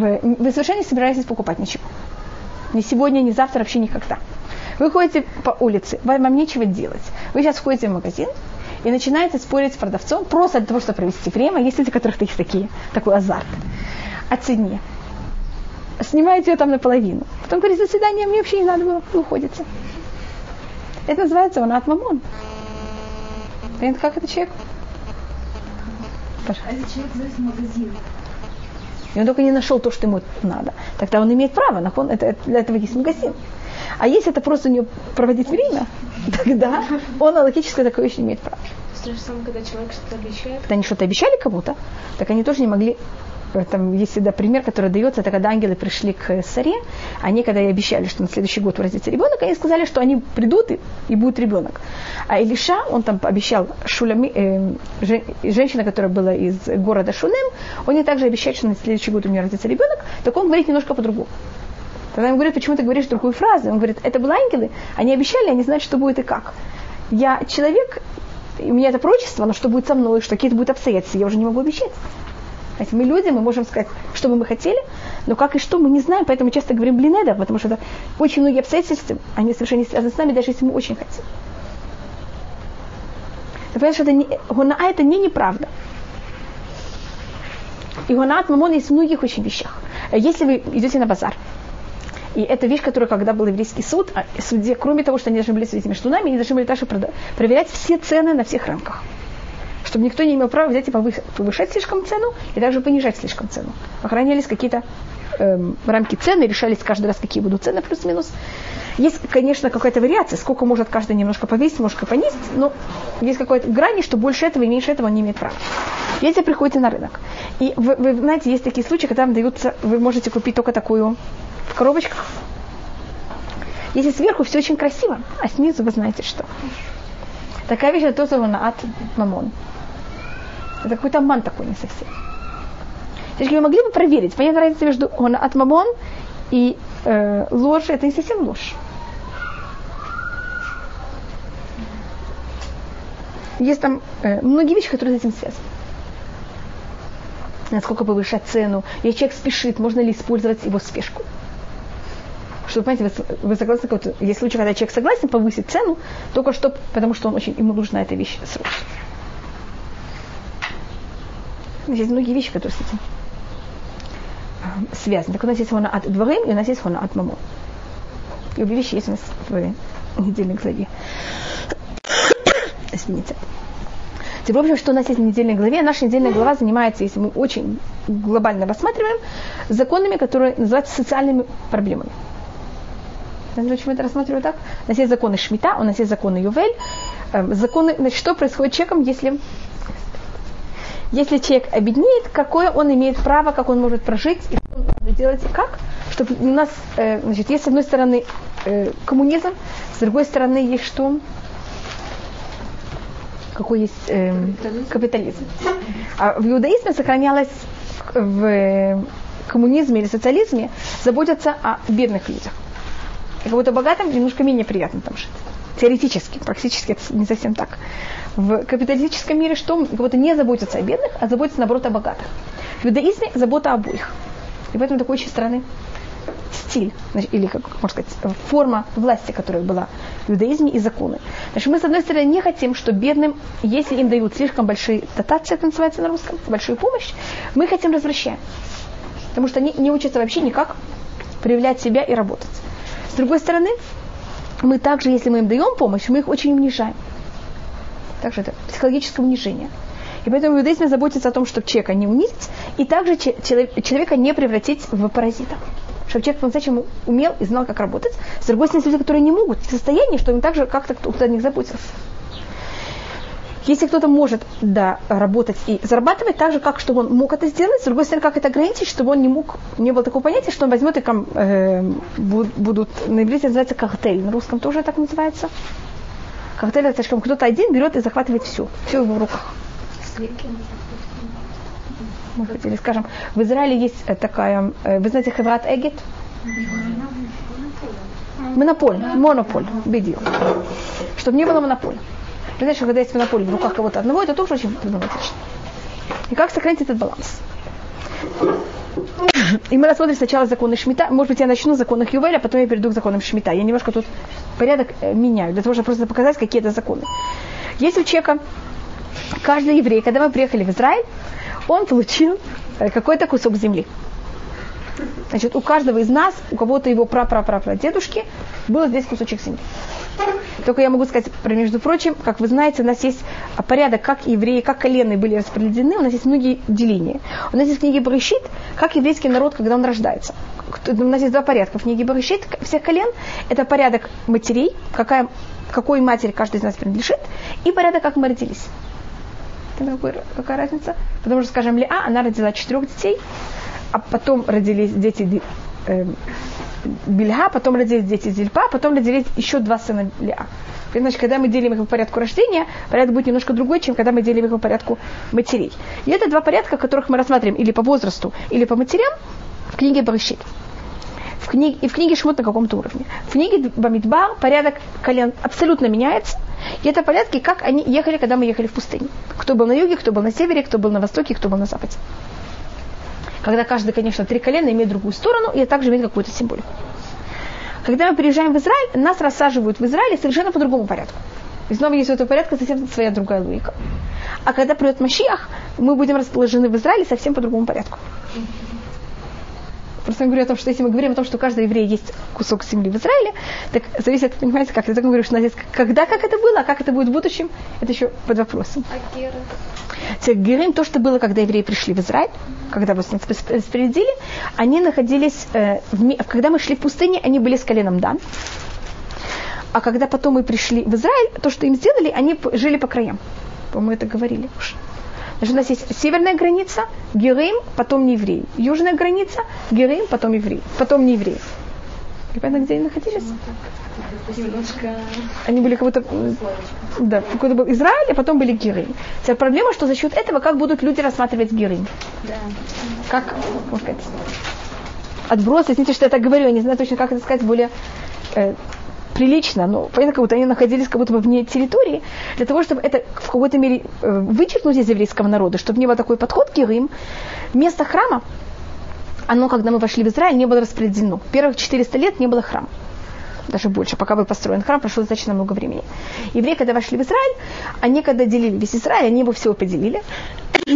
Вы совершенно не собираетесь покупать ничего. Ни сегодня, ни завтра, вообще никогда. Вы ходите по улице, вам нечего делать. Вы сейчас входите в магазин и начинаете спорить с продавцом просто для того, чтобы провести время. Есть люди, у которых есть такие, такой азарт. О цене. Снимаете ее там наполовину. Потом говорите, до свидания, мне вообще не надо было, вы уходите. Это называется он мамон. Как это человек? А если человек зайдет в магазин, и он только не нашел то, что ему надо. Тогда он имеет право, на он, это, для этого есть магазин. А если это просто у него проводить время, тогда он логически такое еще не имеет права. То же самое, когда человек что-то обещает. Когда они что-то обещали кому-то, так они тоже не могли там есть всегда пример, который дается, это когда ангелы пришли к Саре, они когда и обещали, что на следующий год родится ребенок, они сказали, что они придут и, и будет ребенок. А Илиша, он там обещал Шулями, э, жен, женщина, которая была из города Шулем, он ей также обещает, что на следующий год у нее родится ребенок, так он говорит немножко по-другому. Тогда ему говорят, почему ты говоришь другую фразу? Он говорит, это были ангелы, они обещали, они знают, что будет и как. Я человек, у меня это пророчество, но что будет со мной, что какие-то будут обстоятельства, я уже не могу обещать. Знаете, мы люди, мы можем сказать, что бы мы хотели, но как и что, мы не знаем, поэтому часто говорим блинеда, потому что это очень многие обстоятельства, они совершенно не связаны с нами, даже если мы очень хотим. Ты понимаешь, что это не, гона это не неправда. И гона от есть в многих очень вещах. Если вы идете на базар, и это вещь, которая, когда был еврейский суд, а судье, кроме того, что они должны были с этими штунами, они должны были также проверять все цены на всех рынках чтобы никто не имел права взять и повышать слишком цену, и также понижать слишком цену. Охранялись какие-то эм, рамки цены, решались каждый раз, какие будут цены, плюс-минус. Есть, конечно, какая-то вариация, сколько может каждый немножко повесить, немножко понизить, но есть какая-то грани, что больше этого и меньше этого он не имеет права. Если приходите на рынок, и вы, вы знаете, есть такие случаи, когда вам даются, вы можете купить только такую в коробочках. Если сверху все очень красиво, а снизу вы знаете что. Такая вещь это тоже на от мамон. Это какой-то обман такой не совсем. Девочки, вы могли бы проверить, понятна разница между он от мамон и э, ложь, это не совсем ложь. Есть там э, многие вещи, которые с этим связаны. Насколько повышать цену, если человек спешит, можно ли использовать его спешку. Что, понимаете, вы, вы согласны, есть случаи, когда человек согласен повысить цену, только что, потому что он очень, ему нужна эта вещь срочно. Есть многие вещи, которые с этим связаны. Так у нас есть хона от дворим, и у нас есть хона от мамо. И обе вещи есть у нас в недельной главе. Извините. Теперь, в общем, что у нас есть в недельной главе. Наша недельная глава занимается, если мы очень глобально рассматриваем, законами, которые называются социальными проблемами. Почему это рассматриваю так? У нас есть законы Шмита, у нас есть законы Ювель. Эм, законы, значит, что происходит с человеком, если если человек обеднеет, какое он имеет право, как он может прожить, и что он может делать, и как, чтобы у нас, э, значит, есть с одной стороны э, коммунизм, с другой стороны есть что? Какой есть э, капитализм. А в иудаизме сохранялось в коммунизме или социализме заботиться о бедных людях. И как будто богатым немножко менее приятно там жить. Теоретически, практически это не совсем так. В капиталистическом мире что? Будто не заботятся о бедных, а заботятся, наоборот, о богатых. В иудаизме забота обоих. И поэтому такой очень странный стиль, или, как можно сказать, форма власти, которая была в иудаизме и законы. Значит, мы, с одной стороны, не хотим, что бедным, если им дают слишком большие дотации, это называется на русском, большую помощь, мы хотим возвращать. Потому что они не учатся вообще никак проявлять себя и работать. С другой стороны, мы также, если мы им даем помощь, мы их очень унижаем. Также это психологическое унижение. И поэтому иудаизм заботится о том, чтобы человека не унизить, и также человека не превратить в паразита. Чтобы человек по-настоящему умел и знал, как работать. С другой стороны, люди, которые не могут в состоянии, что им также как-то кто-то о них заботился. Если кто-то может да, работать и зарабатывать так же, как чтобы он мог это сделать, с другой стороны, как это ограничить, чтобы он не мог, не было такого понятия, что он возьмет и э, будут, на иврите называется коктейль, на русском тоже так называется. Коктейль слишком кто-то один берет и захватывает все, все в его руках. Может быть, или скажем, в Израиле есть э, такая, э, вы знаете, Хеврат Эгет? Монополь, монополь, бедил. Чтобы не было монополя. Знаете, что когда есть монополия в руках кого-то одного, это тоже очень проблематично. И как сохранить этот баланс? И мы рассмотрим сначала законы Шмита. Может быть, я начну с законов Ювеля, а потом я перейду к законам Шмита. Я немножко тут порядок э, меняю, для того, чтобы просто показать, какие это законы. Если у человека, каждый еврей, когда мы приехали в Израиль, он получил э, какой-то кусок земли. Значит, у каждого из нас, у кого-то его пра-пра-пра-пра-дедушки, был здесь кусочек земли. Только я могу сказать, между прочим, как вы знаете, у нас есть порядок, как евреи, как коленные были распределены, у нас есть многие деления. У нас есть в книге Барышит, как еврейский народ, когда он рождается. У нас есть два порядка. В книге Барышит всех колен это порядок матерей, какая, какой матери каждый из нас принадлежит, и порядок, как мы родились. Какая разница? Потому что, скажем, Лиа, она родила четырех детей, а потом родились дети э, Бельга, потом родились дети Зильпа, потом родились еще два сына Лиа. Значит, когда мы делим их по порядку рождения, порядок будет немножко другой, чем когда мы делим их по порядку матерей. И это два порядка, которых мы рассматриваем или по возрасту, или по матерям в книге Барышит. В книге, и в книге Шмот на каком-то уровне. В книге Бамидбар порядок колен абсолютно меняется. И это порядки, как они ехали, когда мы ехали в пустыне. Кто был на юге, кто был на севере, кто был на востоке, кто был на западе когда каждый, конечно, три колена имеет другую сторону и также имеет какую-то символику. Когда мы приезжаем в Израиль, нас рассаживают в Израиле совершенно по другому порядку. И снова есть у этого порядка совсем своя другая логика. А когда придет Машиах, мы будем расположены в Израиле совсем по другому порядку. Просто я говорю о том, что если мы говорим о том, что у каждого еврея есть кусок земли в Израиле, так зависит, понимаете, как. Я так говорю, что у нас есть, когда, как это было, а как это будет в будущем, это еще под вопросом. А Гера? Герим, то, что было, когда евреи пришли в Израиль, когда вас распорядили, они находились, э, в, когда мы шли в пустыне, они были с коленом Дан. А когда потом мы пришли в Израиль, то, что им сделали, они жили по краям. По-моему, это говорили уже. Значит, у нас есть северная граница, Герим, потом не евреи. Южная граница, Герим, потом евреи. Потом не евреи. Понятно, где они находились? Немножко... Они были как будто... Да, какой-то был Израиль, а потом были Герим. Теперь проблема, что за счет этого как будут люди рассматривать Герим. Да. Как, можно сказать, отбросы, извините, что я так говорю, я не знаю точно, как это сказать более э, прилично, но понятно, как будто они находились как будто бы вне территории, для того, чтобы это в какой-то мере э, вычеркнуть из еврейского народа, чтобы не был такой подход к Ирим, место храма, оно, когда мы вошли в Израиль, не было распределено. Первых 400 лет не было храма даже больше, пока был построен храм, прошло достаточно много времени. Евреи, когда вошли в Израиль, они, когда делили весь Израиль, они его всего поделили,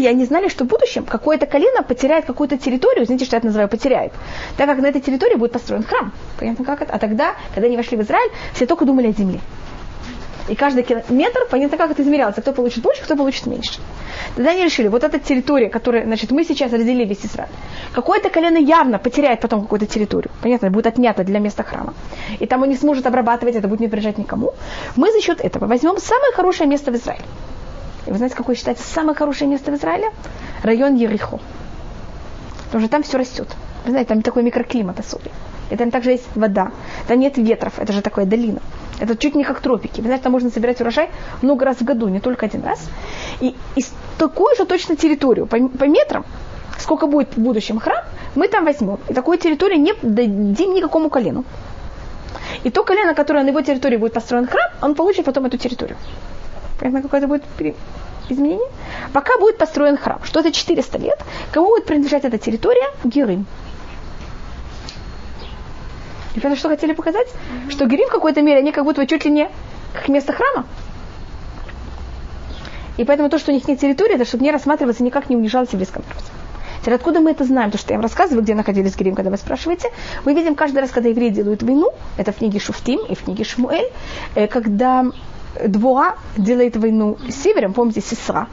и они знали, что в будущем какое-то колено потеряет какую-то территорию, знаете, что я это называю, потеряет, так как на этой территории будет построен храм. Понятно, как это? А тогда, когда они вошли в Израиль, все только думали о земле. И каждый километр, понятно, как это измерялся, кто получит больше, кто получит меньше. Тогда они решили, вот эта территория, которая, значит, мы сейчас разделили весь Израиль, какое-то колено явно потеряет потом какую-то территорию, понятно, будет отнято для места храма. И там он не сможет обрабатывать, это будет не приезжать никому. Мы за счет этого возьмем самое хорошее место в Израиле. И вы знаете, какое считается самое хорошее место в Израиле? Район Ерихо. Потому что там все растет. Вы знаете, там такой микроклимат особый. И там также есть вода. Там нет ветров, это же такая долина. Это чуть не как тропики. Вы знаете, там можно собирать урожай много раз в году, не только один раз. И, и такую же точно территорию по, по метрам, сколько будет в будущем храм, мы там возьмем. И такую территорию не дадим никакому колену. И то колено, которое на его территории будет построен храм, он получит потом эту территорию. Понятно, какое-то будет изменение? Пока будет построен храм, что это 400 лет, кому будет принадлежать эта территория? Герым. И понятно, что хотели показать? Mm-hmm. Что Герим в какой-то мере, они как будто чуть ли не как место храма. И поэтому то, что у них нет территории, это чтобы не рассматриваться, никак не унижалось еврейское народ. Теперь откуда мы это знаем? То, что я вам рассказываю, где находились Герим, когда вы спрашиваете. Мы видим каждый раз, когда евреи делают войну, это в книге Шуфтим и в книге Шмуэль, э, когда Двуа делает войну с севером, помните, Сесра.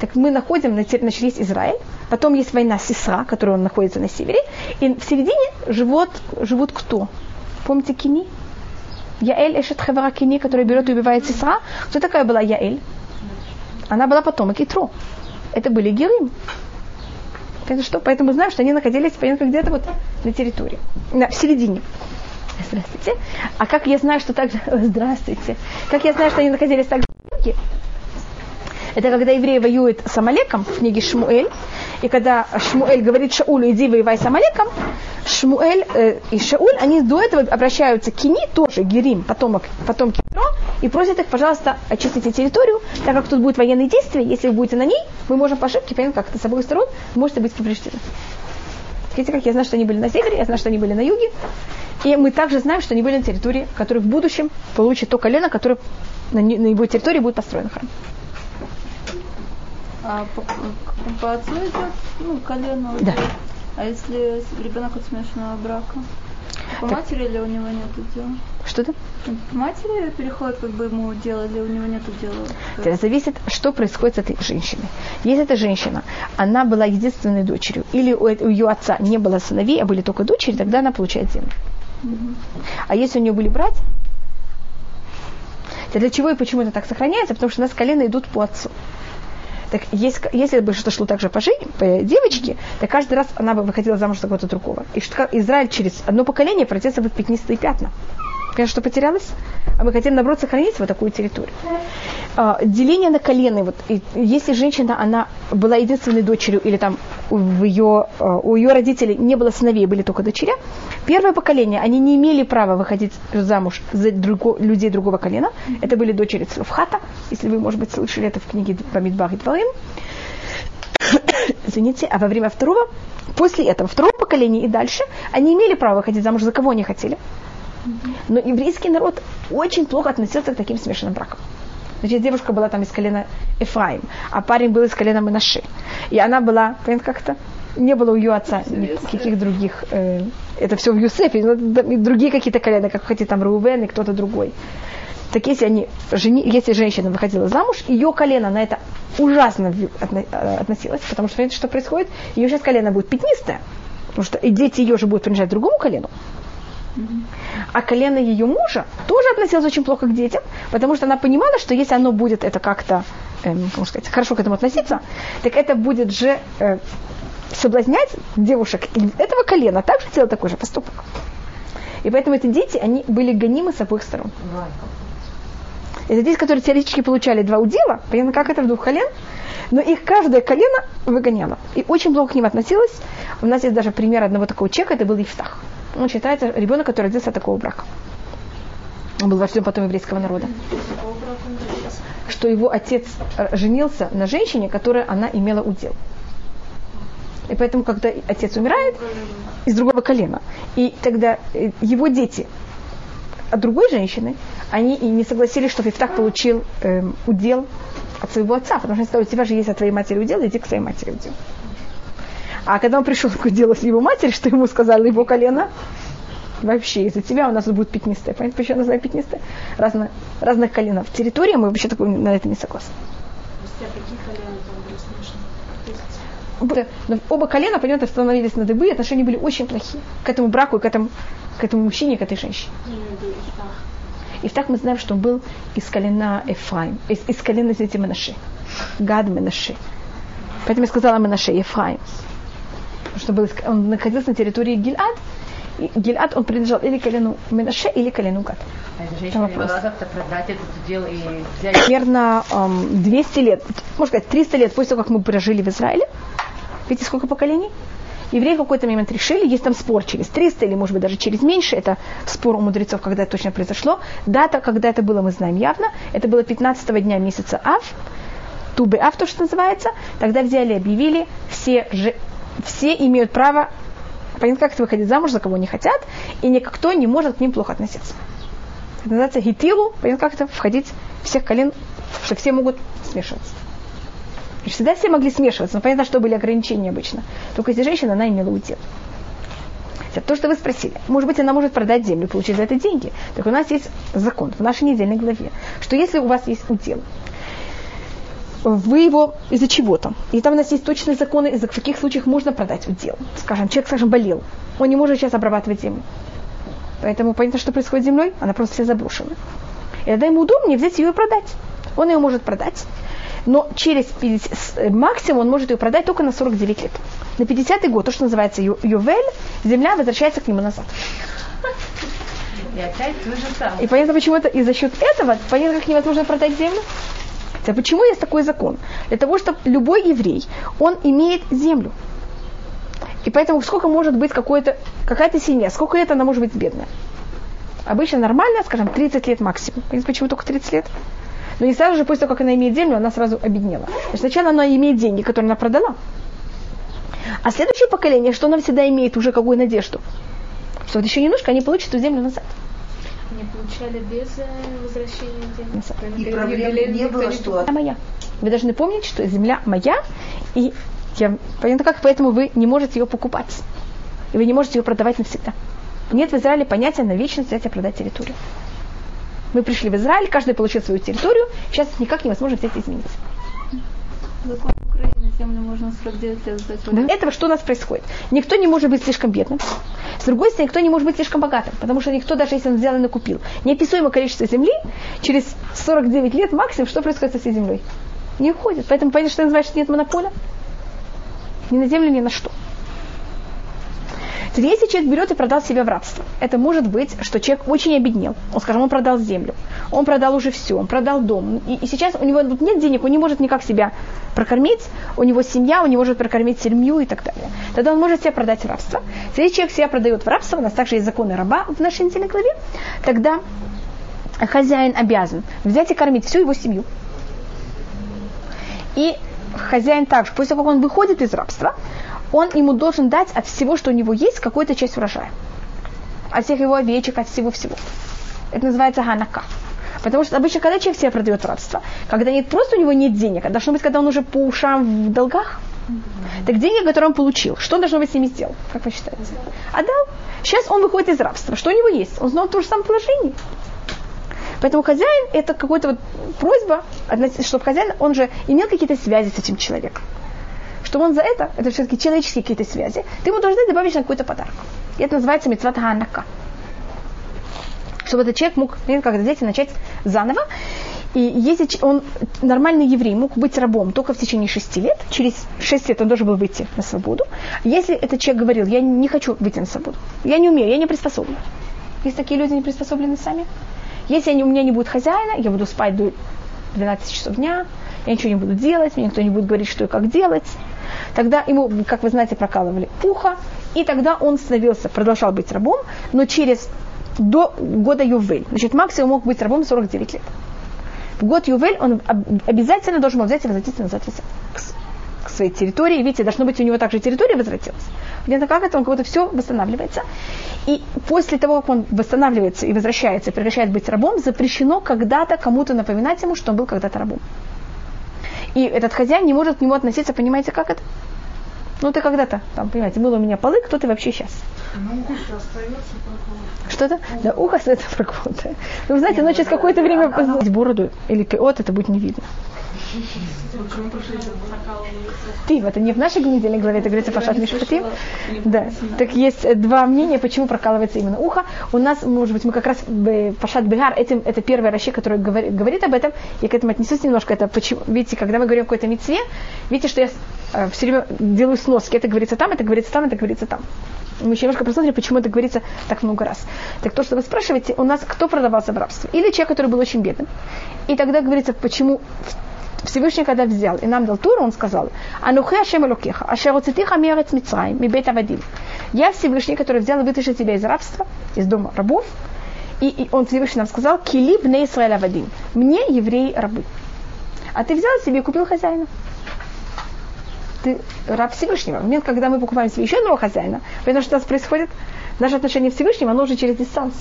Так мы находим, значит, есть Израиль, потом есть война Сесра, которая он находится на севере, и в середине живут, живут кто? Помните Кини? Яэль Эшет Хевара Кини, которая берет и убивает Сесра. Кто такая была Яэль? Она была потомок Итро. Это были Герим. Это что? Поэтому знаем, что они находились понятно, где-то вот на территории, на, в середине. Здравствуйте. А как я знаю, что так... Здравствуйте. Как я знаю, что они находились так это когда евреи воюют с Амалеком в книге Шмуэль, и когда Шмуэль говорит Шаулю, иди воевай с Амалеком, Шмуэль э, и Шауль, они до этого обращаются к Кини, тоже Герим, потомок, потомки Петро, и просят их, пожалуйста, очистите территорию, так как тут будет военные действия, если вы будете на ней, мы можем по ошибке, понятно, как это с обоих сторон, можете быть повреждены. Как я знаю, что они были на севере, я знаю, что они были на юге. И мы также знаем, что они были на территории, которая в будущем получит то колено, которое на, на его территории будет построен храм. А по, по отцу идет, ну, колено. Да. А если ребенок от смешанного брака? По Так. матери или у него нет дела? Что это? По матери переходит как бы ему дело, или у него нет дела? Это зависит, что происходит с этой женщиной. Если эта женщина, она была единственной дочерью, или у, у ее отца не было сыновей, а были только дочери, тогда она получает землю. А если у нее были братья, то для чего и почему это так сохраняется? Потому что у нас колено идут по отцу. Так есть, если бы что шло также по, жен- по девочке, то каждый раз она бы выходила замуж за кого-то другого. И что Израиль через одно поколение превратится в пятнистые пятна. Конечно, что потерялось? А мы хотим, наоборот, сохранить вот такую территорию. А, деление на колены. Вот, если женщина, она была единственной дочерью, или там в ее, а, у ее родителей не было сыновей, были только дочеря, первое поколение, они не имели права выходить замуж за друго- людей другого колена. Это были дочери Цлофхата, если вы, может быть, слышали это в книге Бамидбах и Двоим. Извините, а во время второго, после этого, второго поколения и дальше, они имели право выходить замуж за кого они хотели. Но еврейский народ очень плохо относился к таким смешанным бракам. Значит, девушка была там из колена Эфраим, а парень был из колена Менаши. И она была, понятно, как-то, не было у ее отца никаких других, э, это все в Юсефе, но другие какие-то колена, как хотите, там Рувен и кто-то другой. Так если, они, жени, если женщина выходила замуж, ее колено на это ужасно э, относилось, потому что, понимаете, что происходит? Ее сейчас колено будет пятнистое, потому что и дети ее же будут принадлежать другому колену. А колено ее мужа тоже относилось очень плохо к детям, потому что она понимала, что если оно будет это как-то, эм, сказать, хорошо к этому относиться, так это будет же э, соблазнять девушек этого колена также делать такой же поступок. И поэтому эти дети, они были гонимы с обоих сторон. Это дети, которые теоретически получали два удела, понятно, как это в двух колен, но их каждое колено выгоняло. И очень плохо к ним относилось. У нас есть даже пример одного такого человека, это был Ифтах. Он считается ребенок, который родился от такого брака. Он был вождем потом еврейского народа. Что его отец э, женился на женщине, которая она имела удел. И поэтому, когда отец умирает, из другого колена, и тогда э, его дети от другой женщины, они и не согласились, что Ифтах получил эм, удел от своего отца, потому что они сказали, у тебя же есть от твоей матери удел, иди к своей матери удел. А когда он пришел к уделу с его матери, что ему сказала его колено, вообще из-за тебя у нас будет пятнистое. Понимаете, почему я называю пятнистое? Разно, разных коленов. Территория, мы вообще такой, на это не согласны. Да, Но оба колена, понятно, становились на дыбы, отношения были очень плохие к этому браку и к этому, к этому мужчине, и к этой женщине. И так мы знаем, что он был из колена Эфраим, из, из колена дети Менаши. Гад Менаши. Поэтому я сказала Менаши, Ефраим. Потому что был, он находился на территории Гильад. И Гильад, он принадлежал или колену Менаше, или колену Гад. А эта женщина могла как-то продать этот удел и взять Примерно эм, 200 лет, можно сказать, 300 лет после того, как мы прожили в Израиле. Видите, сколько поколений? Евреи в какой-то момент решили, есть там спор через 300 или, может быть, даже через меньше, это спор у мудрецов, когда это точно произошло. Дата, когда это было, мы знаем явно. Это было 15 дня месяца Ав, Тубы Ав, то, что называется. Тогда взяли, объявили, все, же, все имеют право, понятно, как это выходить замуж, за кого не хотят, и никто не может к ним плохо относиться. Это называется гитилу, понятно, как это входить всех колен, что все могут смешиваться. И всегда все могли смешиваться, но понятно, что были ограничения обычно. Только если женщина, она имела удел. То, что вы спросили, может быть, она может продать землю, получить за это деньги. Так у нас есть закон в нашей недельной главе, что если у вас есть удел, вы его из-за чего-то. И там у нас есть точные законы, из-за каких случаев можно продать удел. Скажем, человек, скажем, болел. Он не может сейчас обрабатывать землю. Поэтому понятно, что происходит с землей, она просто вся заброшена. И тогда ему удобнее взять ее и продать. Он ее может продать, но через 50, с- э, максимум он может ее продать только на 49 лет. На 50 год, то, что называется ю- ювель, земля возвращается к нему назад. и опять то же самое. И понятно, почему это, и за счет этого, понятно, как невозможно продать землю? А почему есть такой закон? Для того, чтобы любой еврей, он имеет землю. И поэтому сколько может быть какая-то семья, сколько лет она может быть бедная? Обычно нормально, скажем, 30 лет максимум. Почему только 30 лет? Но не сразу же, после того, как она имеет землю, она сразу обеднела. Значит, сначала она имеет деньги, которые она продала. А следующее поколение, что оно всегда имеет уже какую надежду? Что вот еще немножко они получат эту землю назад. Не получали без э, возвращения денег. И проблем не было, что Земля моя. Вы должны помнить, что земля моя, и я, понятно как, поэтому вы не можете ее покупать. И вы не можете ее продавать навсегда. Нет в Израиле понятия на вечность взять и продать территорию. Мы пришли в Израиль, каждый получил свою территорию, сейчас никак невозможно взять и изменить. Закон Украины, землю можно 49 лет сдать. До этого что у нас происходит? Никто не может быть слишком бедным. С другой стороны, никто не может быть слишком богатым, потому что никто, даже если он взял и накупил, неописуемое количество земли, через 49 лет максимум, что происходит со всей землей? Не уходит. Поэтому понятно, что называется, что нет монополя? Ни на землю, ни на что. Теперь, если человек берет и продал себя в рабство, это может быть, что человек очень обеднел. Он, скажем, он продал землю, он продал уже все, он продал дом. И, и сейчас у него нет денег, он не может никак себя прокормить, у него семья, он не может прокормить семью и так далее. Тогда он может себя продать в рабство. Если человек себя продает в рабство, у нас также есть законы раба в нашей недельной главе, тогда хозяин обязан взять и кормить всю его семью. И хозяин также, после того, как он выходит из рабства, он ему должен дать от всего, что у него есть, какую-то часть урожая. От всех его овечек, от всего-всего. Это называется ганака. Потому что обычно, когда человек себя продает в рабство, когда нет просто у него нет денег, а должно быть, когда он уже по ушам в долгах, так деньги, которые он получил, что он должно быть с ними сделал, как вы считаете? Отдал. Сейчас он выходит из рабства. Что у него есть? Он знал то же самое положение. Поэтому хозяин это какая-то вот просьба, чтобы хозяин, он же имел какие-то связи с этим человеком. Что он за это, это все-таки человеческие какие-то связи, ты ему должны добавить на какой-то подарок. И это называется митцват ганака. Чтобы этот человек мог, когда дети начать заново, и если он, нормальный еврей, мог быть рабом только в течение шести лет, через шесть лет он должен был выйти на свободу. Если этот человек говорил, я не хочу выйти на свободу, я не умею, я не приспособлен. Есть такие люди, не приспособлены сами. Если у меня не будет хозяина, я буду спать до 12 часов дня, я ничего не буду делать, мне никто не будет говорить, что и как делать. Тогда ему, как вы знаете, прокалывали ухо, и тогда он становился, продолжал быть рабом, но через до года Ювель. Значит, максимум мог быть рабом 49 лет. В год Ювель он об- обязательно должен был взять и возвратиться назад к своей территории. Видите, должно быть у него также территория возвратилась. Где-то как это, он как будто все восстанавливается. И после того, как он восстанавливается и возвращается, прекращает быть рабом, запрещено когда-то кому-то напоминать ему, что он был когда-то рабом. И этот хозяин не может к нему относиться, понимаете, как это? Ну, ты когда-то, там, понимаете, было у меня полы, кто ты вообще сейчас? Что-то? Да, ухо остается проколотое. Ну, знаете, оно через какое-то время познать бороду или пиот, это будет не видно. Ты, это не в нашей недельной главе, это говорится Пашат Мишпатим. Да. Так есть э, два мнения, почему прокалывается именно ухо. У нас, может быть, мы как раз в Пашат Бегар, этим, это первый Раши, который говорит, говорит об этом. Я к этому отнесусь немножко. Это почему, видите, когда мы говорим о какой-то мецве, видите, что я э, все время делаю сноски. Это говорится там, это говорится там, это говорится там. Мы еще немножко посмотрим, почему это говорится так много раз. Так то, что вы спрашиваете, у нас кто продавался в рабство? Или человек, который был очень бедным. И тогда говорится, почему Всевышний, когда взял и нам дал Туру, он сказал, «Анухи Ашем Элокеха, ашер уцитиха мерец Мицраим, мибет Авадим». Я Всевышний, который взял и вытащил тебя из рабства, из дома рабов, и, и он Всевышний нам сказал, «Кили бне Исраэль Авадим». Мне евреи рабы. А ты взял себе и купил хозяина. Ты раб Всевышнего. В момент, когда мы покупаем себе еще одного хозяина, потому что у нас происходит наше отношение к Всевышнему, оно уже через дистанс.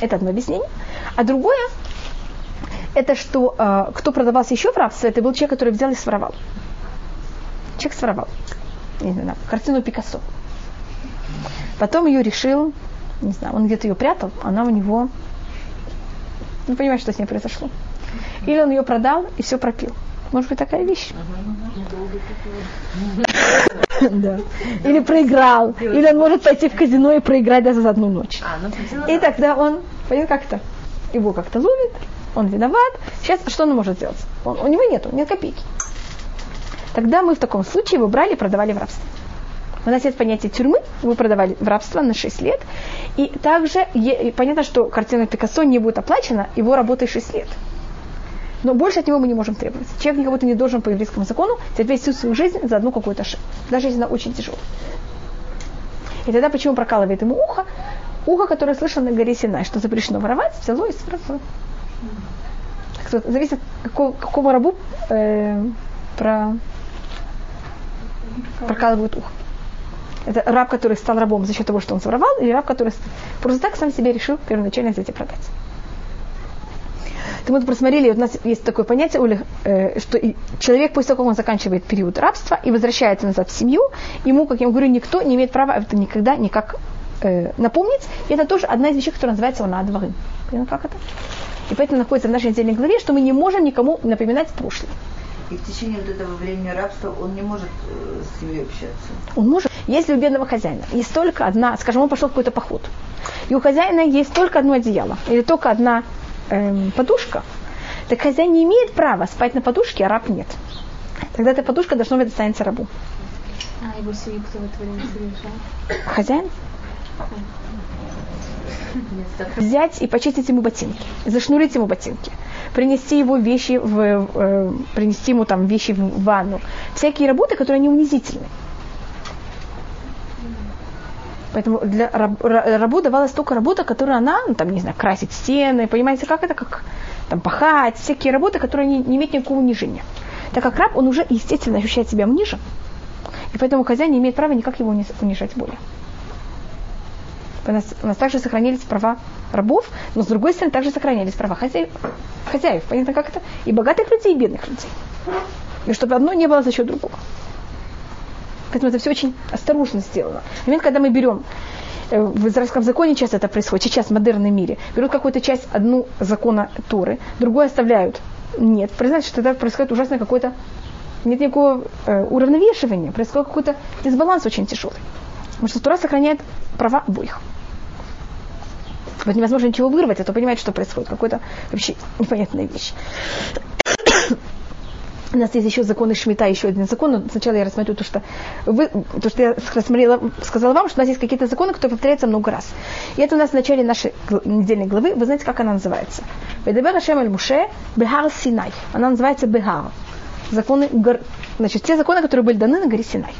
Это одно объяснение. А другое, это что э, кто продавался еще в рабство, это был человек, который взял и своровал. Человек своровал. Не знаю, картину Пикассо. Потом ее решил, не знаю, он где-то ее прятал, она у него... Ну, понимаешь, что с ней произошло. Или он ее продал и все пропил. Может быть, такая вещь. Да. Или проиграл. Или он может пойти в казино и проиграть даже за одну ночь. А, ну, И да. тогда он, понял, как то Его как-то ловит, он виноват. Сейчас что он может сделать? Он- у него нету, нет копейки. Тогда мы в таком случае его брали и продавали в рабство. У нас есть понятие тюрьмы, его продавали в рабство на 6 лет. И также и понятно, что картина Пикассо не будет оплачена, его работа 6 лет. Но больше от него мы не можем требовать. Человек никого-то не должен по еврейскому закону терпеть всю свою жизнь за одну какую-то ошибку. Даже если она очень тяжелая. И тогда почему прокалывает ему ухо? Ухо, которое слышал на горе Синай, что запрещено воровать, взяло и спросило. Так зависит, какого, какому рабу э, про... прокалывают ухо. Это раб, который стал рабом за счет того, что он своровал, или раб, который просто так сам себе решил первоначально взять и продать. Так мы просмотрели, у нас есть такое понятие, Оля, э, что человек после того, как он заканчивает период рабства и возвращается назад в семью, ему, как я говорю, никто не имеет права это никогда никак э, напомнить. И это тоже одна из вещей, которая называется «Она дворы». Понятно, как это? И поэтому находится в нашей недельной главе, что мы не можем никому напоминать прошлое. И в течение вот этого времени рабства он не может э, с семьей общаться. Он может. Если у бедного хозяина есть только одна, скажем, он пошел в какой-то поход, и у хозяина есть только одно одеяло, или только одна эм, подушка, так хозяин не имеет права спать на подушке, а раб нет. Тогда эта подушка должна быть достанется рабу. А его семью кто в это время содержал? Хозяин взять и почистить ему ботинки, зашнурить ему ботинки, принести его вещи в, э, принести ему там вещи в ванну. Всякие работы, которые не унизительны. Поэтому для раб, рабу давалась только работа, которую она, ну, там, не знаю, красить стены, понимаете, как это, как там пахать, всякие работы, которые не, не имеют никакого унижения. Так как раб, он уже, естественно, ощущает себя унижен, и поэтому хозяин не имеет права никак его унижать более. У нас, у нас также сохранились права рабов, но с другой стороны также сохранялись права хозяев. хозяев. Понятно, как это? И богатых людей, и бедных людей. И чтобы одно не было за счет другого. Поэтому это все очень осторожно сделано. В момент, когда мы берем э, в израильском законе часто это происходит, сейчас в модерном мире, берут какую-то часть, одну закона Торы, другую оставляют. Нет, признать, что тогда происходит ужасно какой-то, нет никакого э, уравновешивания, происходит какой-то дисбаланс очень тяжелый. Потому что Тура сохраняет права обоих. Вот невозможно ничего вырвать, а то понимаете, что происходит. Какая-то вообще непонятная вещь. У нас есть еще законы Шмита, еще один закон, но сначала я рассмотрю то, что, вы, то, что я рассмотрела, сказала вам, что у нас есть какие-то законы, которые повторяются много раз. И это у нас в начале нашей недельной главы. Вы знаете, как она называется? Бедебер Ашем Эль Муше Бехар Синай. Она называется Бехар. Законы, значит, те законы, которые были даны на горе Синай.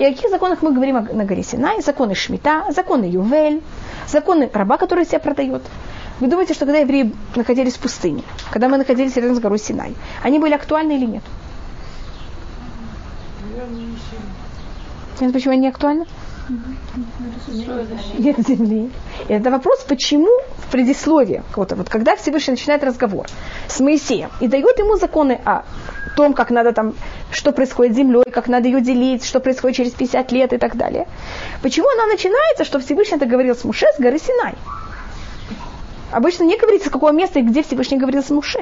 И о каких законах мы говорим на горе Синай? Законы Шмита, законы Ювель, законы раба, который себя продает. Вы думаете, что когда евреи находились в пустыне, когда мы находились рядом с горой Синай, они были актуальны или нет? Нет, почему они не актуальны? Нет земли. И это вопрос, почему в предисловии, вот, вот, когда Всевышний начинает разговор с Моисеем и дает ему законы о том, как надо там, что происходит с землей, как надо ее делить, что происходит через 50 лет и так далее. Почему она начинается, что Всевышний это говорил с Муше с горы Синай? Обычно не говорится, с какого места и где Всевышний говорил с Муше.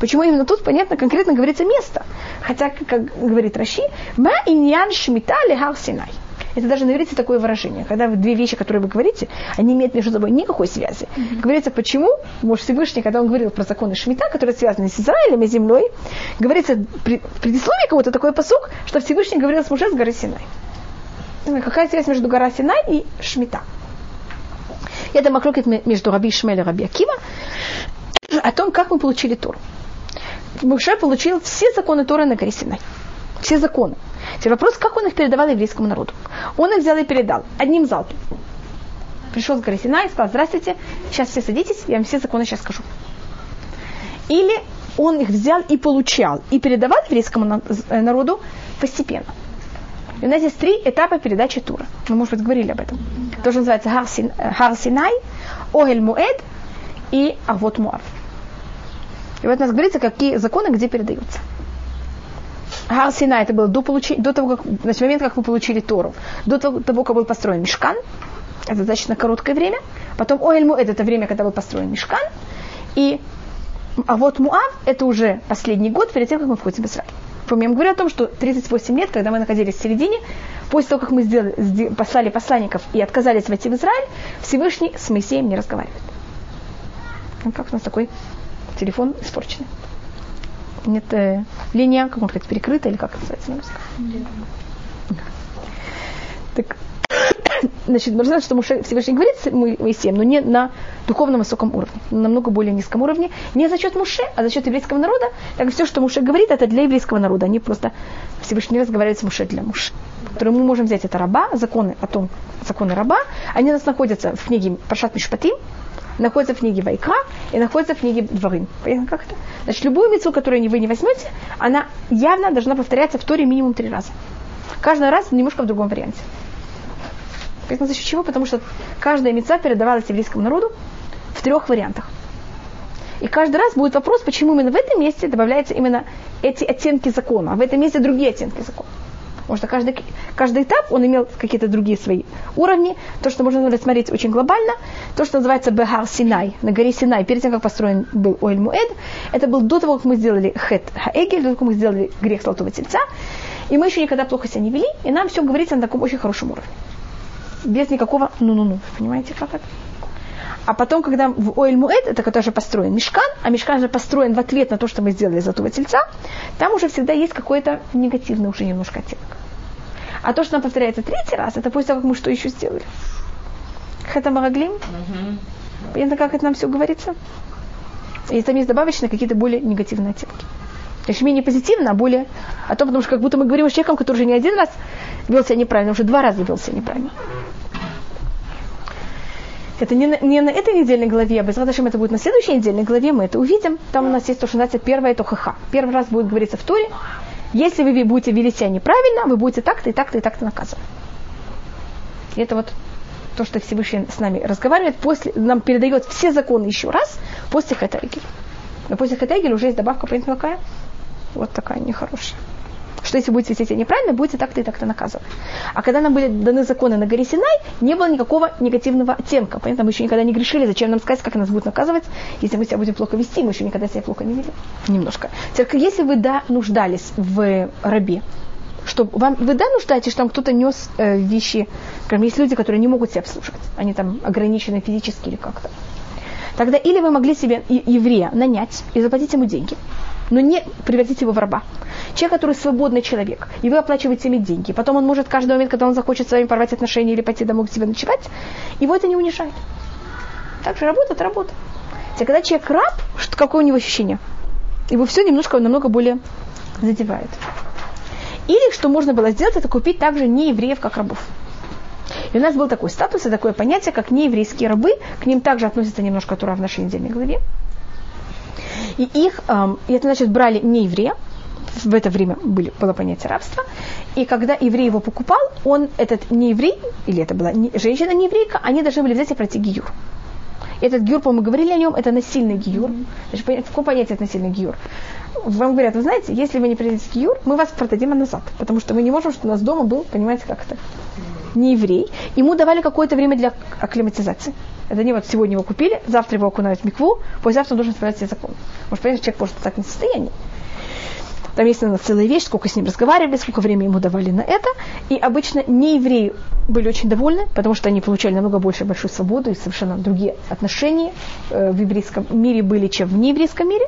Почему именно тут, понятно, конкретно говорится место. Хотя, как говорит Раши, «Ма иньян шмита лехар Синай». Это даже на иврите такое выражение. Когда вы две вещи, которые вы говорите, они имеют между собой никакой связи. Mm-hmm. Говорится, почему, может, Всевышний, когда он говорил про законы Шмита, которые связаны с Израилем и землей, говорится при, в предисловии кого-то такой посук, что Всевышний говорил с мужем с горы Синай. Какая связь между горой Синай и Шмита? Это маклокет между Раби Шмель и Раби Акива о том, как мы получили Тору. Муше получил все законы Торы на горе Синай. Все законы. Теперь вопрос, как он их передавал еврейскому народу. Он их взял и передал одним залпом. Пришел с горы Сина и сказал, здравствуйте, сейчас все садитесь, я вам все законы сейчас скажу. Или он их взял и получал, и передавал еврейскому э, народу постепенно. И у нас есть три этапа передачи Тура. Мы, может быть, говорили об этом. То, что называется Хар Синай, Огель Муэд и Авот Муав. И вот у нас говорится, какие законы где передаются. Гар Сина это было до, получи, до того, как, значит, момент, как вы получили Тору, до того, как был построен Мешкан, это достаточно короткое время. Потом Оэльму это, это время, когда был построен Мешкан. И а вот Муав это уже последний год перед тем, как мы входим в Израиль. Помню, я говорю о том, что 38 лет, когда мы находились в середине, после того, как мы сделали, послали посланников и отказались войти в Израиль, Всевышний с Моисеем не разговаривает. Ну, как у нас такой телефон испорченный нет э, линия, как можно сказать, перекрыта, или как называется на русском? Так, значит, нужно знать, что Муше Всевышний говорит Моисеем, но не на духовном высоком уровне, на намного более низком уровне, не за счет Муше, а за счет еврейского народа. Так все, что Муше говорит, это для еврейского народа. Они просто Всевышний разговаривает с Муше для Муше. Которые мы можем взять это раба, законы о том, законы раба, они у нас находятся в книге Пашат Мишпатим, находится в книге Вайкра и находится в книге Дворым. Понятно, как это? Значит, любую мецу, которую вы не возьмете, она явно должна повторяться в Торе минимум три раза. Каждый раз немножко в другом варианте. Поэтому за счет чего? Потому что каждая мецва передавалась еврейскому народу в трех вариантах. И каждый раз будет вопрос, почему именно в этом месте добавляются именно эти оттенки закона, а в этом месте другие оттенки закона. Потому что каждый, каждый этап, он имел какие-то другие свои уровни. То, что можно рассмотреть очень глобально, то, что называется Бехар Синай, на горе Синай, перед тем, как построен был Оэль Муэд, это был до того, как мы сделали Хет Хаэгель, до того, как мы сделали грех Золотого Тельца, и мы еще никогда плохо себя не вели, и нам все говорится на таком очень хорошем уровне. Без никакого ну-ну-ну. Понимаете, как это? А потом, когда в Оэль Муэд, это который же построен Мешкан, а Мешкан же построен в ответ на то, что мы сделали из Золотого Тельца, там уже всегда есть какой-то негативный уже немножко оттенок. А то, что нам повторяется третий раз, это после того, как мы что еще сделали. Хэта Мараглим. Понятно, как это нам все говорится? И там есть добавочные какие-то более негативные оттенки. То есть менее позитивно, а более о том, потому что как будто мы говорим с человеком, который уже не один раз вел себя неправильно, уже два раза вел себя неправильно. Это не на, не на этой недельной главе, а без это будет на следующей недельной главе, мы это увидим. Там у нас есть то, что называется первое ха. Первый раз будет говориться в Туре. Если вы будете вели себя неправильно, вы будете так-то и так-то и так-то наказаны. И это вот то, что Всевышний с нами разговаривает, после, нам передает все законы еще раз после Хатагель. Но после Хатагель уже есть добавка, понятно какая? Вот такая нехорошая что если будете вести себя неправильно, будете так-то и так-то наказаны. А когда нам были даны законы на горе Синай, не было никакого негативного оттенка. Понятно, мы еще никогда не грешили, зачем нам сказать, как нас будут наказывать, если мы себя будем плохо вести, мы еще никогда себя плохо не вели. Немножко. Теперь, если вы да, нуждались в рабе, что вам, вы да нуждаетесь, что там кто-то нес э, вещи, скажем, есть люди, которые не могут себя обслуживать, они там ограничены физически или как-то. Тогда или вы могли себе еврея нанять и заплатить ему деньги, но не превратить его в раба. Человек, который свободный человек, и вы оплачиваете ему деньги, потом он может каждый момент, когда он захочет с вами порвать отношения или пойти домой к себе ночевать, его это не унижает. Так же работа – это работа. Хотя когда человек раб, что, какое у него ощущение? Его все немножко, намного более задевает. Или что можно было сделать, это купить также не евреев, как рабов. И у нас был такой статус и такое понятие, как нееврейские рабы. К ним также относится немножко Тура в нашей недельной главе. И их, эм, это значит, брали не еврея, в это время были, было понятие рабства. И когда еврей его покупал, он, этот не еврей, или это была не, женщина не еврейка, они должны были взять и пройти гиюр. Этот гиюр, по-моему, говорили о нем, это насильный гиюр. Значит, в каком понятии это насильный гиюр? Вам говорят, вы знаете, если вы не придете гиюр, мы вас продадим назад. Потому что мы не можем, чтобы у нас дома был, понимаете, как это, не еврей. Ему давали какое-то время для акклиматизации. Это не вот сегодня его купили, завтра его окунают в микву, послезавтра он должен исправлять все законы. Может, понятно, человек может так не в состоянии. Там есть на целая вещь, сколько с ним разговаривали, сколько времени ему давали на это. И обычно не евреи были очень довольны, потому что они получали намного больше большую свободу и совершенно другие отношения э, в еврейском мире были, чем в нееврейском мире.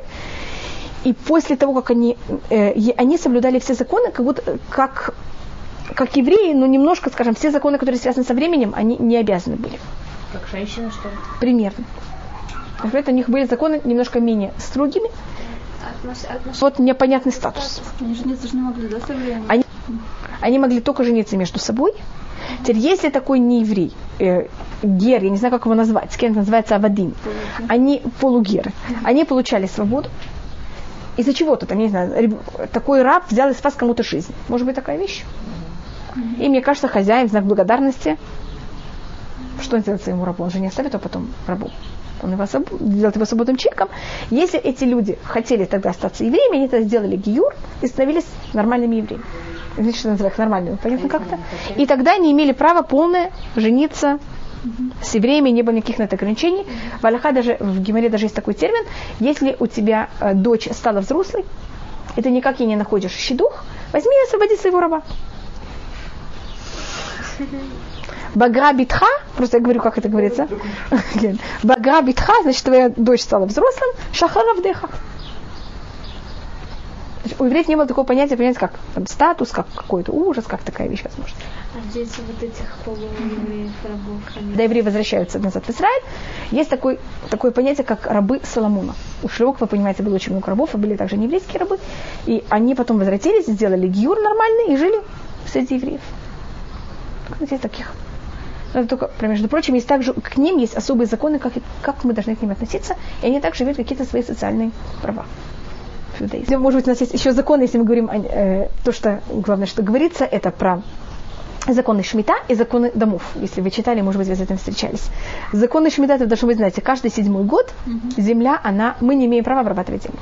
И после того, как они, э, они соблюдали все законы, как будто как, как евреи, но немножко, скажем, все законы, которые связаны со временем, они не обязаны были. Как женщина, что ли? Примерно. Например, у них были законы немножко менее строгими, вот непонятный статус. Они жениться же не могли, да, со временем? Они, они могли только жениться между собой. Теперь, если такой не еврей, э, гер, я не знаю, как его назвать, с кем называется Авадим, они полугеры, они получали свободу. Из-за чего-то, там, не знаю, такой раб взял и спас кому-то жизнь. Может быть, такая вещь? И мне кажется, хозяин в знак благодарности, что он сделает своему рабу? Он же не оставит его потом рабу он его сделать его свободным человеком. Если эти люди хотели тогда остаться евреями, они это сделали гиюр и становились нормальными евреями. Значит, называют нормальными, понятно как-то? И тогда они имели право полное жениться с евреями, не было никаких на это ограничений. В Аллаха даже, в Гимаре даже есть такой термин, если у тебя э, дочь стала взрослой, и ты никак ей не находишь щедух, возьми и освободи своего раба. Багра битха, просто я говорю, как это говорится. Багра битха, значит, твоя дочь стала взрослым, шахара вдеха. У евреев не было такого понятия, понятия, как там, статус, как какой-то ужас, как такая вещь возможна. А дети вот этих полуевреев, рабов? Они... Евреи возвращаются назад в Израиль, есть такой, такое понятие, как рабы Соломона. У Шлевок, вы понимаете, было очень много рабов, и были также нееврейские рабы. И они потом возвратились, сделали гиюр нормальный и жили среди евреев. Здесь таких но это только, между прочим, есть также, к ним есть особые законы, как, как мы должны к ним относиться, и они также имеют какие-то свои социальные права. иудаизме. Может быть, у нас есть еще законы, если мы говорим о, э, то, что главное, что говорится, это про законы Шмита и законы домов. Если вы читали, может быть, вы с этим встречались. Законы Шмита, вы должны быть, знаете, каждый седьмой год земля, она, мы не имеем права обрабатывать землю.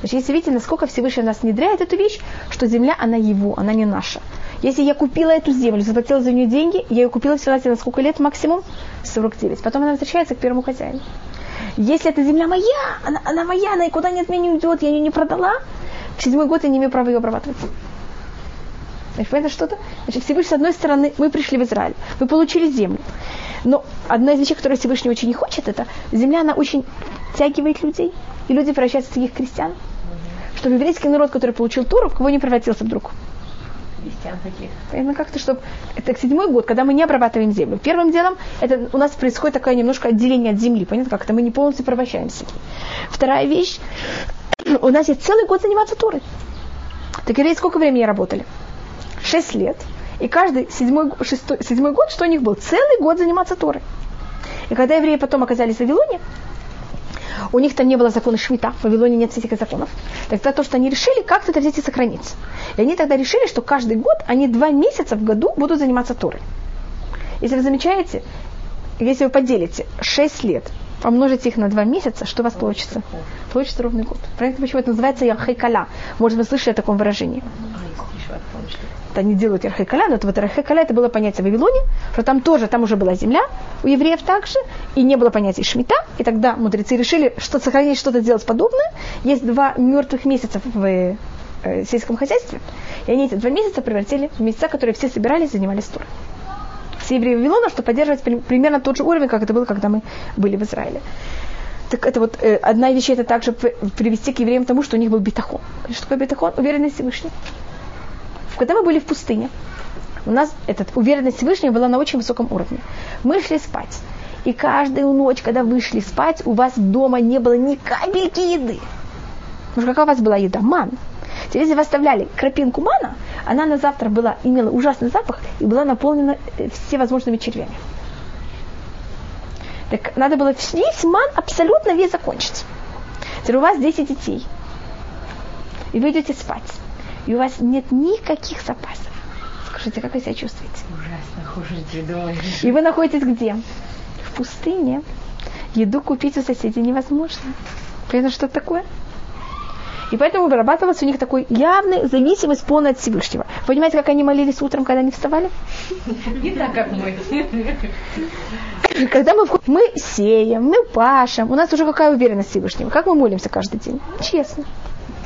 Значит, если видите, насколько Всевышний нас внедряет эту вещь, что земля, она его, она не наша. Если я купила эту землю, заплатила за нее деньги, я ее купила всегда на сколько лет максимум? 49. Потом она возвращается к первому хозяину. Если эта земля моя, она, она моя, она никуда не от меня не уйдет, я ее не продала, в седьмой год я не имею права ее обрабатывать. Значит, понятно что-то? Значит, Всевышний, с одной стороны, мы пришли в Израиль, мы получили землю. Но одна из вещей, которую Всевышний очень не хочет, это земля, она очень тягивает людей. И люди превращаются в таких крестьян. Чтобы еврейский народ, который получил Туру, в кого не превратился вдруг. Христиан таких. Понятно, как-то, чтобы... Это седьмой год, когда мы не обрабатываем землю. Первым делом, это у нас происходит такое немножко отделение от земли. Понятно, как это мы не полностью порабощаемся. Вторая вещь. У нас есть целый год заниматься Турой. Так евреи сколько времени работали? Шесть лет. И каждый седьмой, шестой, седьмой год, что у них был? Целый год заниматься Торой. И когда евреи потом оказались в Вавилоне, у них там не было закона Шмита, в Вавилоне нет этих законов. Тогда то, что они решили, как это взять и сохранить. И они тогда решили, что каждый год они два месяца в году будут заниматься Торой. Если вы замечаете, если вы поделите 6 лет, помножите их на 2 месяца, что у вас получится? Получится ровный год. Правильно, почему это называется Яхайкаля? Может, вы слышали о таком выражении? Это не делают Ярхайкаля, но это вот Ярхайкаля это было понятие в Вавилоне, что там тоже, там уже была земля, у евреев также, и не было понятия Шмита, и тогда мудрецы решили, что сохранить что-то делать подобное. Есть два мертвых месяца в э, сельском хозяйстве, и они эти два месяца превратили в месяца, которые все собирались, занимались турой. Все евреи Вавилона, чтобы поддерживать примерно тот же уровень, как это было, когда мы были в Израиле. Так это вот э, одна вещь, это также привести к евреям тому, что у них был битахон. Что такое битахон? Уверенность Всевышнего. Когда мы были в пустыне, у нас эта уверенность Всевышнего была на очень высоком уровне. Мы шли спать. И каждую ночь, когда вышли спать, у вас дома не было ни капельки еды. Потому что какая у вас была еда? Ман. Теперь, если вы оставляли крапинку мана, она на завтра была, имела ужасный запах и была наполнена э, всевозможными червями. Так надо было весь ман абсолютно весь закончить. Теперь у вас 10 детей. И вы идете спать и у вас нет никаких запасов. Скажите, как вы себя чувствуете? Ужасно, хуже думаешь. И вы находитесь где? В пустыне. Еду купить у соседей невозможно. Понятно, что это такое? И поэтому вырабатывалась у них такой явная зависимость полная от Всевышнего. Понимаете, как они молились утром, когда они вставали? Не так, как мы. Когда мы, мы сеем, мы пашем, у нас уже какая уверенность Всевышнего? Как мы молимся каждый день? Честно.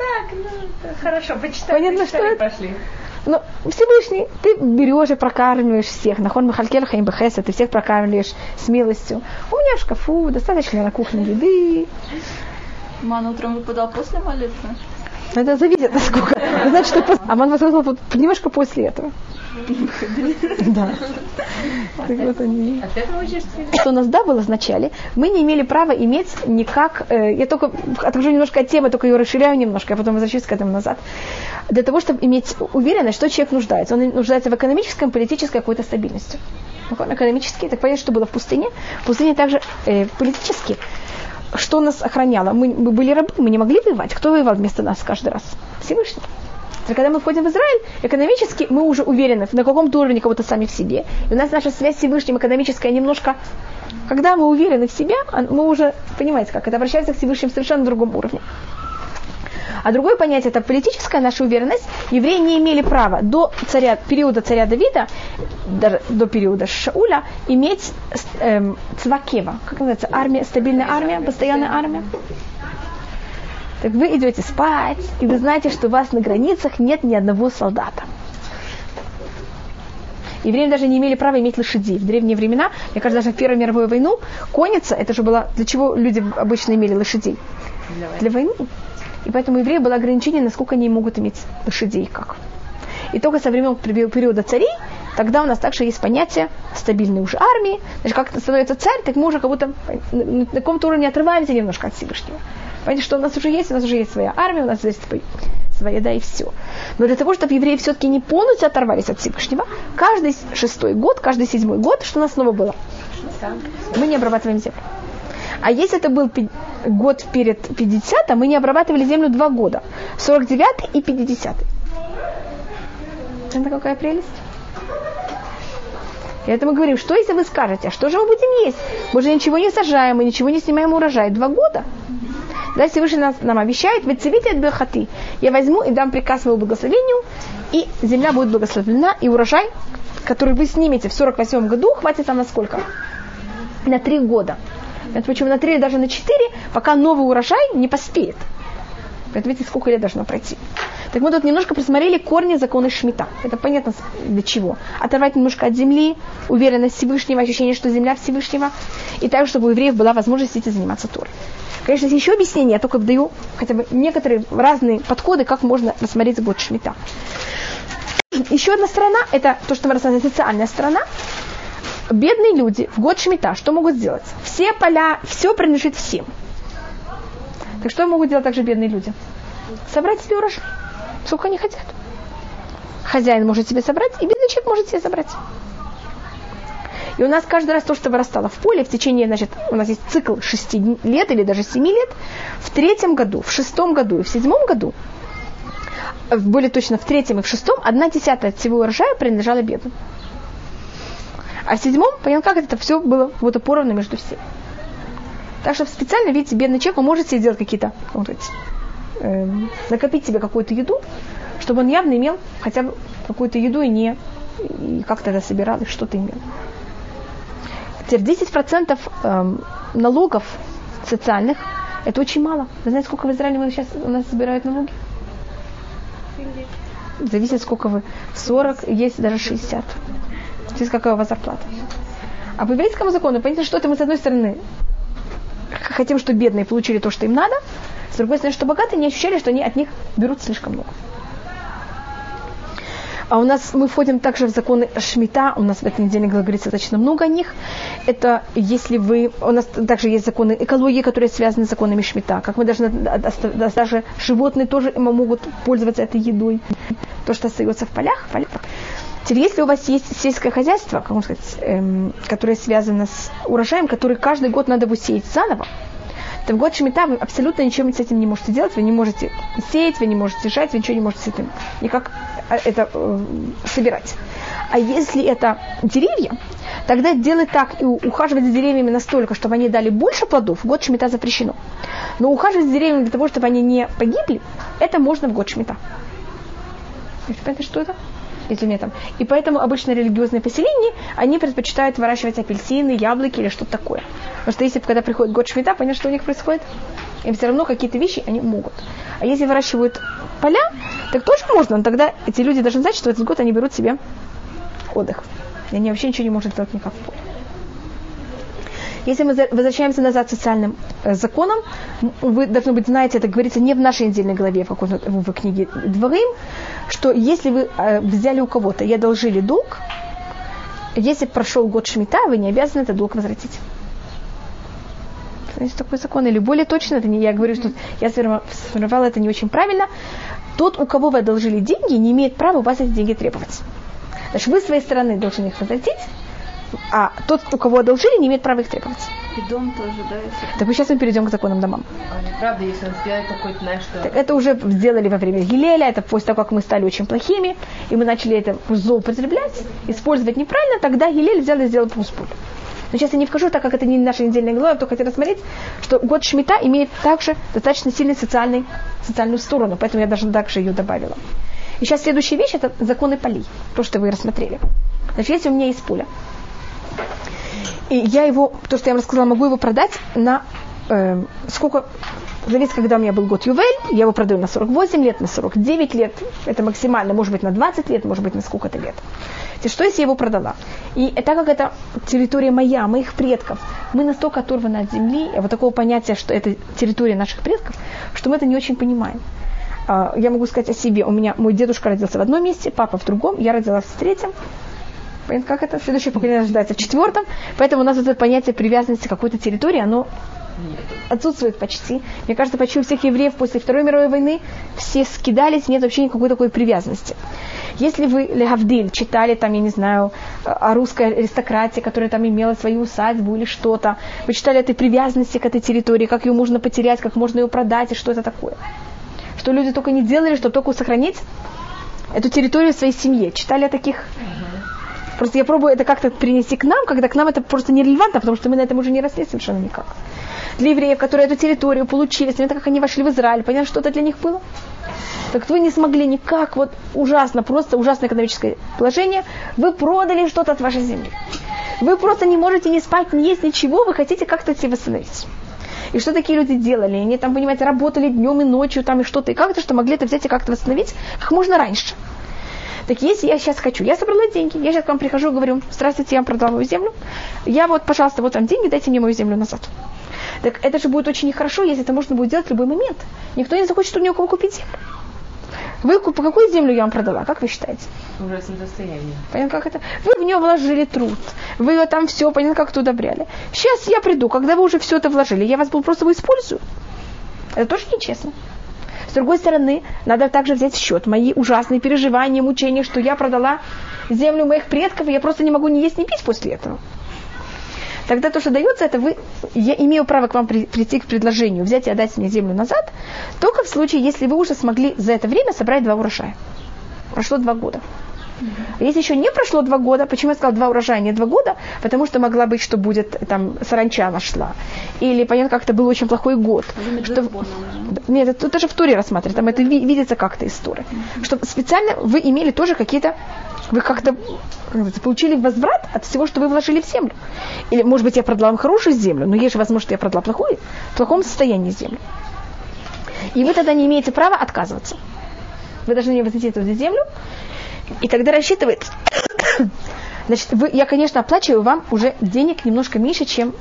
Так, ну, хорошо, почитали, Понятно, почитали, что это? пошли. Ну, Всевышний, ты берешь и прокармливаешь всех. Нахон Махалькель Хаим Бехеса, ты всех прокармливаешь с милостью. У меня в шкафу достаточно на кухне еды. Ман утром выпадал после молитвы. Это зависит насколько. Значит, что пос- Аман воскликнул вот немножко после этого. Да. Так вот они. От этого учишься? Что у нас да было в начале, мы не имели права иметь никак, э, я только отхожу немножко от темы, только ее расширяю немножко, а потом возвращаюсь к этому назад. Для того, чтобы иметь уверенность, что человек нуждается. Он нуждается в экономическом, политической какой-то стабильности. Ну, Экономически, так понятно, что было в пустыне. В пустыне также э, политически. Что нас охраняло? Мы, мы были рабы, мы не могли воевать. Кто воевал вместо нас каждый раз? Всевышний. Когда мы входим в Израиль, экономически мы уже уверены на каком-то уровне кого-то сами в себе. И у нас наша связь с Всевышним экономическая немножко... Когда мы уверены в себе, а мы уже, понимаете, как это обращается к Всевышнему совершенно другом уровне. А другое понятие это политическая наша уверенность. Евреи не имели права до царя, периода царя Давида, даже до периода Шауля, иметь эм, цвакева. Как называется? Армия, стабильная армия, постоянная армия. Так вы идете спать, и вы знаете, что у вас на границах нет ни одного солдата. Евреи даже не имели права иметь лошадей. В древние времена, мне кажется, даже в Первую мировую войну, конница, это же было, для чего люди обычно имели лошадей? Для войны. И поэтому у евреев было ограничение, насколько они могут иметь лошадей как. И только со времен периода царей, тогда у нас также есть понятие стабильной уже армии. Значит, как становится царь, так мы уже как будто на, на каком-то уровне отрываемся немножко от Всевышнего. Понимаете, что у нас уже есть, у нас уже есть своя армия, у нас есть своя еда и все. Но для того, чтобы евреи все-таки не полностью оторвались от Всевышнего, каждый шестой год, каждый седьмой год, что у нас снова было? Мы не обрабатываем землю. А если это был год перед 50 мы не обрабатывали землю два года. 49 и 50 Это какая прелесть? И это мы говорим, что если вы скажете, а что же мы будем есть? Мы же ничего не сажаем, мы ничего не снимаем урожай. Два года. Да, Всевышний нас, нам обещает, вы цивите от бехаты. Я возьму и дам приказ моему благословению, и земля будет благословлена, и урожай, который вы снимете в 48 году, хватит там на сколько? На три года. Это почему на три или даже на четыре, пока новый урожай не поспеет. Видите, сколько лет должно пройти. Так мы тут немножко просмотрели корни закона Шмита. Это понятно для чего. Оторвать немножко от земли, уверенность Всевышнего, ощущение, что земля Всевышнего. И так, чтобы у евреев была возможность идти заниматься Торой. Конечно, есть еще объяснение, я только даю хотя бы некоторые разные подходы, как можно рассмотреть год Шмита. Еще одна сторона, это то, что мы рассмотрели, социальная сторона. Бедные люди в год Шмита что могут сделать? Все поля, все принадлежит всем. Так что могут делать также бедные люди? Собрать себе урожай. Сколько они хотят. Хозяин может себе собрать, и бедный человек может себе собрать. И у нас каждый раз то, что вырастало в поле, в течение, значит, у нас есть цикл 6 лет или даже 7 лет, в третьем году, в шестом году и в седьмом году, более точно в третьем и в шестом, одна десятая от всего урожая принадлежала бедным. А в седьмом, понятно, как это все было вот поровну между всеми. Так что специально, видите, бедный человек, он может себе сделать какие-то, вот эти, э, накопить себе какую-то еду, чтобы он явно имел хотя бы какую-то еду и не и как-то это собирал и что-то имел. Теперь 10% э, налогов социальных, это очень мало. Вы знаете, сколько в Израиле мы сейчас у нас собирают налоги? Зависит, сколько вы. 40, есть даже 60. Здесь какая у вас зарплата. А по еврейскому закону, понимаете, что это мы с одной стороны хотим, чтобы бедные получили то, что им надо, с другой стороны, что богатые не ощущали, что они от них берут слишком много. А у нас мы входим также в законы Шмита, у нас в этой неделе говорится достаточно много о них. Это если вы, у нас также есть законы экологии, которые связаны с законами Шмита, как мы должны, даже животные тоже могут пользоваться этой едой, то, что остается в полях. В полях. Теперь, если у вас есть сельское хозяйство, как можно сказать, эм, которое связано с урожаем, который каждый год надо высеять заново, то в год Шмита вы абсолютно ничего с этим не можете делать, вы не можете сеять, вы не можете жать, вы ничего не можете с этим никак э, это э, собирать. А если это деревья, тогда делать так и ухаживать за деревьями настолько, чтобы они дали больше плодов, в год Шмита запрещено. Но ухаживать за деревьями для того, чтобы они не погибли, это можно в год Шмита. Понятно, что это? Мне там. И поэтому обычно религиозные поселения, они предпочитают выращивать апельсины, яблоки или что-то такое. Потому что если когда приходит год шмита, понятно, что у них происходит? Им все равно какие-то вещи они могут. А если выращивают поля, так тоже можно. Но тогда эти люди должны знать, что этот год они берут себе отдых. И они вообще ничего не могут сделать никак в поле. Если мы возвращаемся назад к социальным э, законам, вы, должны быть, знаете, это говорится не в нашей недельной главе, в, какой-то, в книге Дворым, что если вы э, взяли у кого-то и одолжили долг, если прошел год шмита, вы не обязаны этот долг возвратить. Есть такой закон. Или более точно, это не я говорю, что я сформировала это не очень правильно. Тот, у кого вы одолжили деньги, не имеет права у вас эти деньги требовать. Значит, вы с своей стороны должны их возвратить, а тот, у кого одолжили, не имеет права их требовать. И дом тоже, да? Если... Так мы сейчас мы перейдем к законам домам. А правда, если он сделает какой-то, знаешь, что... Так это уже сделали во время Гилеля, это после того, как мы стали очень плохими, и мы начали это злоупотреблять, использовать неправильно, тогда Гилель взял и сделал пуспуль. Но сейчас я не вхожу, так как это не наша недельная глава, я только хотела рассмотреть, что год Шмита имеет также достаточно сильный социальный, социальную сторону, поэтому я даже также ее добавила. И сейчас следующая вещь, это законы полей, то, что вы рассмотрели. Значит, если у меня есть поле, и я его, то, что я вам рассказала, могу его продать на э, сколько, зависит, когда у меня был год Ювель, я его продаю на 48 лет, на 49 лет, это максимально, может быть, на 20 лет, может быть, на сколько-то лет. Что если я его продала? И так как это территория моя, моих предков, мы настолько оторваны от земли, вот такого понятия, что это территория наших предков, что мы это не очень понимаем. А, я могу сказать о себе. У меня мой дедушка родился в одном месте, папа в другом, я родилась в третьем. Понятно, как это? Следующее поколение рождается в четвертом. Поэтому у нас это понятие привязанности к какой-то территории, оно отсутствует почти. Мне кажется, почти у всех евреев после Второй мировой войны все скидались, нет вообще никакой такой привязанности. Если вы Легавдиль читали там, я не знаю, о русской аристократии, которая там имела свою усадьбу или что-то, вы читали этой привязанности к этой территории, как ее можно потерять, как можно ее продать и что это такое. Что люди только не делали, чтобы только сохранить эту территорию своей семье. Читали о таких Просто я пробую это как-то принести к нам, когда к нам это просто нерелевантно, потому что мы на этом уже не росли совершенно никак. Для евреев, которые эту территорию получили, с момента, как они вошли в Израиль, понятно, что это для них было? Так вы не смогли никак, вот ужасно, просто ужасное экономическое положение, вы продали что-то от вашей земли. Вы просто не можете не спать, не есть ничего, вы хотите как-то себе восстановить. И что такие люди делали? Они там, понимаете, работали днем и ночью там и что-то, и как-то, что могли это взять и как-то восстановить как можно раньше. Так если я сейчас хочу, я собрала деньги, я сейчас к вам прихожу и говорю, здравствуйте, я вам продала мою землю, я вот, пожалуйста, вот там деньги, дайте мне мою землю назад. Так это же будет очень нехорошо, если это можно будет делать в любой момент. Никто не захочет у него кого купить землю. Вы по какую землю я вам продала? Как вы считаете? В ужасном состоянии. Понятно, как это? Вы в нее вложили труд. Вы ее там все, понятно, как-то удобряли. Сейчас я приду, когда вы уже все это вложили, я вас просто использую. Это тоже нечестно. С другой стороны, надо также взять в счет мои ужасные переживания, мучения, что я продала землю моих предков, и я просто не могу ни есть, ни пить после этого. Тогда то, что дается, это вы, я имею право к вам при, прийти к предложению, взять и отдать мне землю назад, только в случае, если вы уже смогли за это время собрать два урожая. Прошло два года. Если еще не прошло два года, почему я сказала два урожая, не два года? Потому что могла быть, что будет там саранча нашла. Или, понятно, как-то был очень плохой год. Что... Нет, это даже в туре рассматривать, там это видится как-то из туры. Что специально вы имели тоже какие-то вы как-то получили возврат от всего, что вы вложили в землю. Или, может быть, я продала вам хорошую землю, но есть же возможность, что я продала плохую, в плохом состоянии землю. И вы тогда не имеете права отказываться. Вы должны не возвратить эту землю и тогда рассчитывает, значит, вы, я, конечно, оплачиваю вам уже денег немножко меньше, чем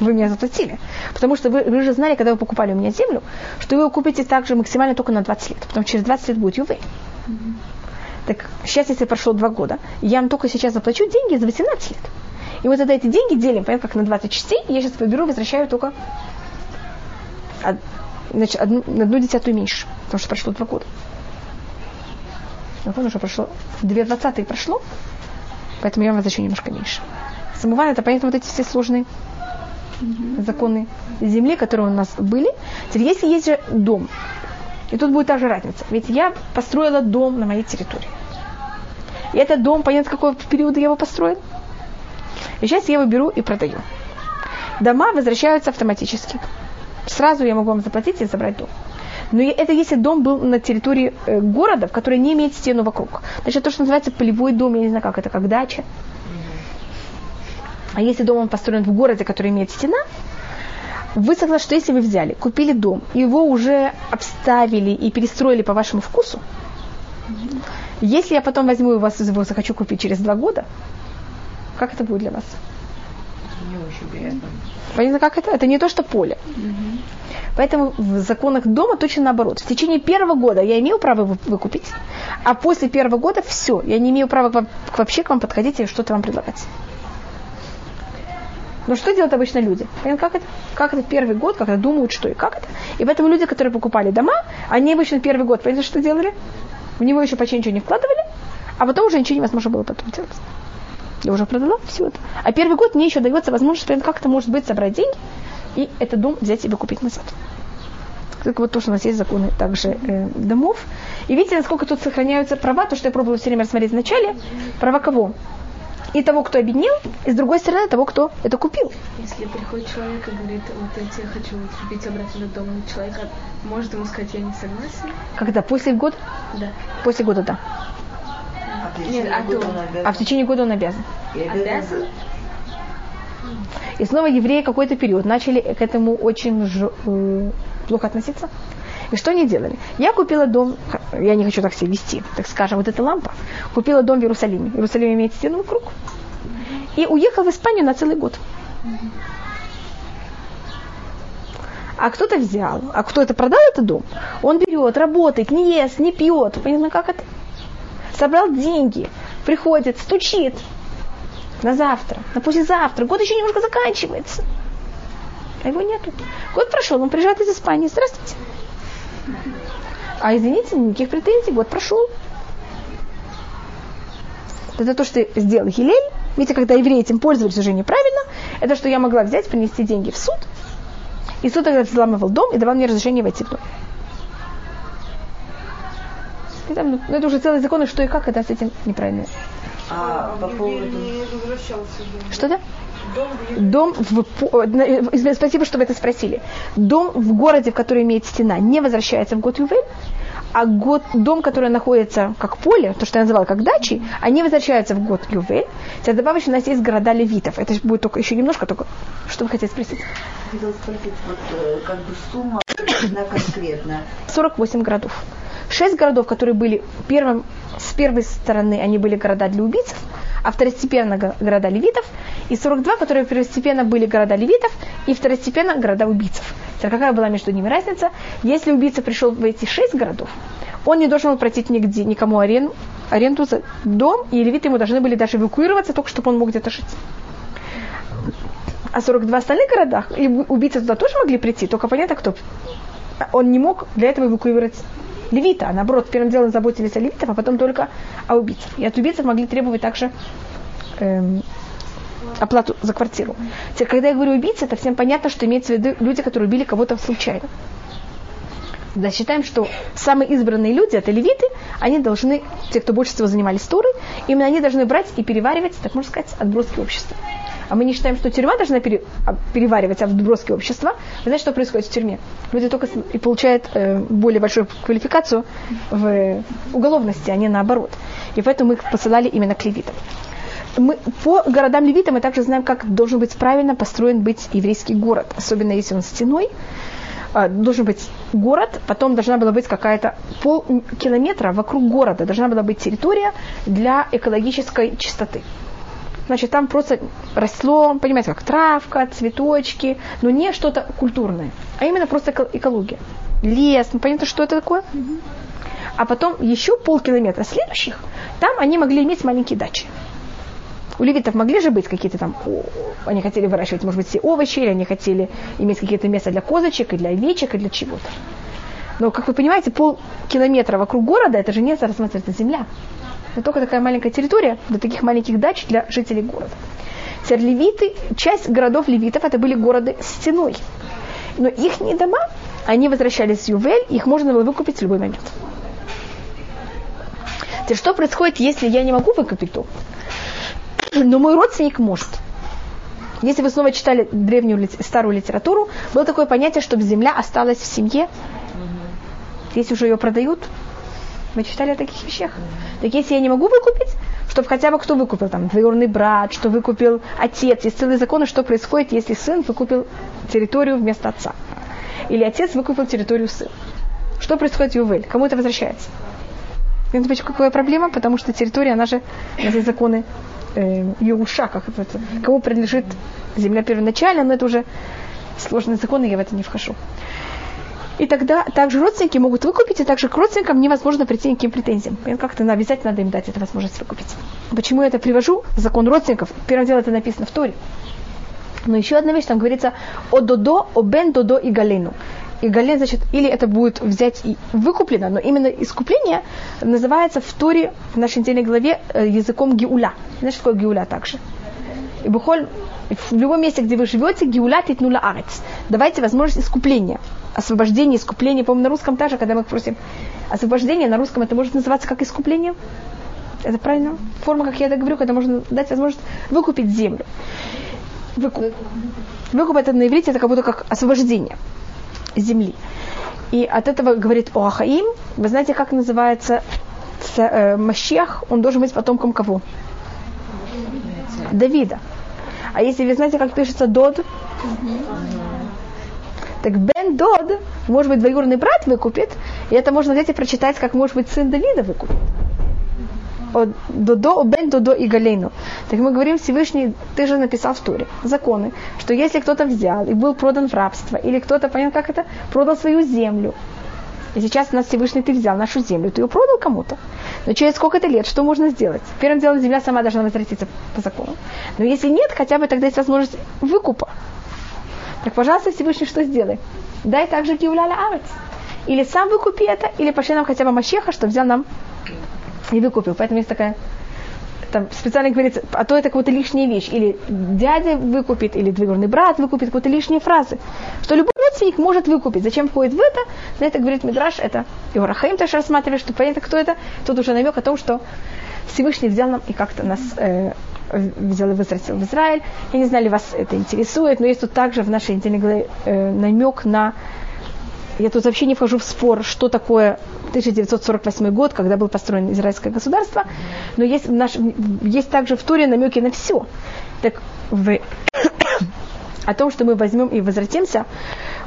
вы меня заплатили. Потому что вы, вы же знали, когда вы покупали у меня землю, что вы ее купите также максимально только на 20 лет. Потом через 20 лет будет ювей. Mm-hmm. Так сейчас, если прошло 2 года, я вам только сейчас заплачу деньги за 18 лет. И вот тогда эти деньги делим, понятно, как на 20 частей, я сейчас поберу, возвращаю только значит, одну, одну десятую меньше, потому что прошло 2 года. Помню, что прошло, 2 прошло, поэтому я вам возвращу немножко меньше. Самован это понятно вот эти все сложные законы земли, которые у нас были. Теперь, если есть же дом, и тут будет та же разница. Ведь я построила дом на моей территории. И этот дом, понятно, какой период я его построил. И сейчас я его беру и продаю. Дома возвращаются автоматически. Сразу я могу вам заплатить и забрать дом. Но это если дом был на территории э, города, который не имеет стену вокруг. Значит, то, что называется полевой дом, я не знаю, как это, как дача. А если дом он построен в городе, который имеет стена, вы согласны, что если вы взяли, купили дом, его уже обставили и перестроили по вашему вкусу, если я потом возьму и вас его захочу купить через два года, как это будет для вас? Не очень приятно. Понятно, как это? Это не то, что поле. Угу. Поэтому в законах дома точно наоборот. В течение первого года я имею право выкупить, а после первого года все, я не имею права к вам, вообще к вам подходить и что-то вам предлагать. Но что делают обычно люди? Понятно, как это? Как это первый год, это думают, что и как это. И поэтому люди, которые покупали дома, они обычно первый год, понимаете, что делали? В него еще почти ничего не вкладывали, а потом уже ничего невозможно было потом делать. Я уже продала все это. А первый год мне еще дается возможность, как это может быть, собрать деньги, и этот дом взять и купить назад. Так вот тоже у нас есть законы также э, домов. И видите, насколько тут сохраняются права, то, что я пробовала все время рассмотреть в начале. Права кого? И того, кто обеднел, и с другой стороны того, кто это купил. Если приходит человек и говорит, вот я тебе хочу купить обратно дом, человек может ему сказать, я не согласен? Когда? После года? Да. После года, да. А в Нет, течение года он обязан. А в течение года он обязан. И Обязан? И снова евреи какой-то период начали к этому очень ж- э, плохо относиться. И что они делали? Я купила дом, я не хочу так себя вести, так скажем, вот эта лампа. Купила дом в Иерусалиме. Иерусалим имеет стену вокруг. И уехал в Испанию на целый год. А кто-то взял, а кто это продал этот дом, он берет, работает, не ест, не пьет. Понятно, как это? Собрал деньги, приходит, стучит на завтра, на послезавтра. Год еще немножко заканчивается. а его нету. Год прошел, он приезжает из Испании, здравствуйте. А извините, никаких претензий, год прошел. Это то, что сделал Гилель. Видите, когда евреи этим пользовались уже неправильно, это что я могла взять, принести деньги в суд, и суд тогда взламывал дом и давал мне разрешение войти в дом. И там, ну, это уже целый закон, и что и как, это с этим неправильно. А по поводу... Что-то? Дом в... на- э, Спасибо, что вы это спросили. Дом в городе, в который имеет стена, не возвращается в год Ювель, а год, дом, который находится как поле, то, что я называла как дачи, они возвращаются в год Ювель. Сейчас добавочно у нас есть города левитов. Это будет только еще немножко, только что вы хотите спросить? Хотела спросить, вот э, как бы сумма одна конкретная. 48 городов. Шесть городов, которые были первым, с первой стороны, они были города для убийцев, а второстепенно го- города левитов, и 42, которые первостепенно были города левитов, и второстепенно города убийцев. Теперь какая была между ними разница? Если убийца пришел в эти шесть городов, он не должен был платить нигде, никому аренду, аренду за дом, и левиты ему должны были даже эвакуироваться, только чтобы он мог где-то жить. А 42 остальных городах, убийцы туда тоже могли прийти, только понятно, кто он не мог для этого эвакуировать левита, а наоборот, первым делом заботились о левитах, а потом только о убийцах. И от убийцев могли требовать также эм, оплату за квартиру. Теперь, когда я говорю убийцы, это всем понятно, что имеется в виду люди, которые убили кого-то случайно. Да, считаем, что самые избранные люди, это левиты, они должны, те, кто больше всего занимались Торой, именно они должны брать и переваривать, так можно сказать, отброски общества. А мы не считаем, что тюрьма должна пере- а, переваривать отброски общества. Вы знаете, что происходит в тюрьме? Люди только и получают э, более большую квалификацию в уголовности, а не наоборот. И поэтому мы их посылали именно к левитам. Мы, по городам левита мы также знаем, как должен быть правильно построен быть еврейский город, особенно если он стеной. А, Должен быть город, потом должна была быть какая-то полкилометра вокруг города, должна была быть территория для экологической чистоты. Значит, там просто росло, понимаете, как травка, цветочки, но не что-то культурное, а именно просто эко- экология. Лес, ну, понятно, что это такое? А потом еще полкилометра следующих, там они могли иметь маленькие дачи. У левитов могли же быть какие-то там, они хотели выращивать, может быть, все овощи, или они хотели иметь какие-то места для козочек, и для овечек, и для чего-то. Но, как вы понимаете, полкилометра вокруг города, это же не рассматривается земля. Это только такая маленькая территория для таких маленьких дач для жителей города. Теперь левиты, часть городов левитов, это были города с стеной. Но их не дома, они возвращались в Ювель, их можно было выкупить в любой момент. Теперь, что происходит, если я не могу выкупить дом? но мой родственник может. Если вы снова читали древнюю старую литературу, было такое понятие, чтобы земля осталась в семье. Если уже ее продают, вы читали о таких вещах. Так если я не могу выкупить, чтобы хотя бы кто выкупил, там, двоюродный брат, что выкупил отец. Есть целые законы, что происходит, если сын выкупил территорию вместо отца. Или отец выкупил территорию сына. Что происходит в Ювель? Кому это возвращается? Понимаете, почему какая проблема? Потому что территория, она же, есть законы э, Еруша, как это, кому принадлежит земля первоначально, но это уже сложные законы, я в это не вхожу. И тогда также родственники могут выкупить, и также к родственникам невозможно прийти никаким претензиям. Как-то обязательно надо им дать эту возможность выкупить. Почему я это привожу? Закон родственников. Первое дело, это написано в Торе. Но еще одна вещь, там говорится о додо, о бен додо и галену. И гален, значит, или это будет взять и выкуплено, но именно искупление называется в Торе, в нашей недельной главе, э, языком геуля. Знаешь, что такое геуля также? И бухоль, в любом месте, где вы живете, геуля титнула арец. Давайте возможность искупления. Освобождение, искупление. По-моему, на русском также, когда мы просим освобождение, на русском это может называться как искупление. Это правильно? Форма, как я это говорю, когда можно дать возможность выкупить землю. Выкуп. Выкуп это на иврите, это как будто как освобождение земли. И от этого говорит Оахаим. Вы знаете, как называется э, Машех? Он должен быть потомком кого? Давида. А если вы знаете, как пишется Дод? Так Бен Дод, может быть, двоюродный брат выкупит, и это можно взять и прочитать, как может быть сын Давида выкупит. О Додо, о Бен Додо и Галейну. Так мы говорим, Всевышний, ты же написал в Туре законы, что если кто-то взял и был продан в рабство, или кто-то, понял, как это, продал свою землю, и сейчас нас Всевышний ты взял нашу землю, ты ее продал кому-то. Но через сколько-то лет что можно сделать? Первым делом земля сама должна возвратиться по закону. Но если нет, хотя бы тогда есть возможность выкупа. Так, пожалуйста, Всевышний что сделай? Дай также Гиуляля Арец. Или сам выкупи это, или пошли нам хотя бы Мащеха, что взял нам и выкупил. Поэтому есть такая там специально говорится, а то это какая-то лишняя вещь. Или дядя выкупит, или двоюродный брат выкупит какие-то лишние фразы. Что любой родственник может выкупить. Зачем входит в это? На это говорит Мидраш, это и Урахаим тоже рассматривает, что понятно, кто это. Тут уже намек о том, что Всевышний взял нам и как-то нас э, взял и возвратил в Израиль. Я не знаю, ли вас это интересует, но есть тут также в нашей недельной главе э, намек на я тут вообще не вхожу в спор, что такое 1948 год, когда было построено израильское государство, но есть, наш, есть также в Туре намеки на все. Так в, о том, что мы возьмем и возвратимся,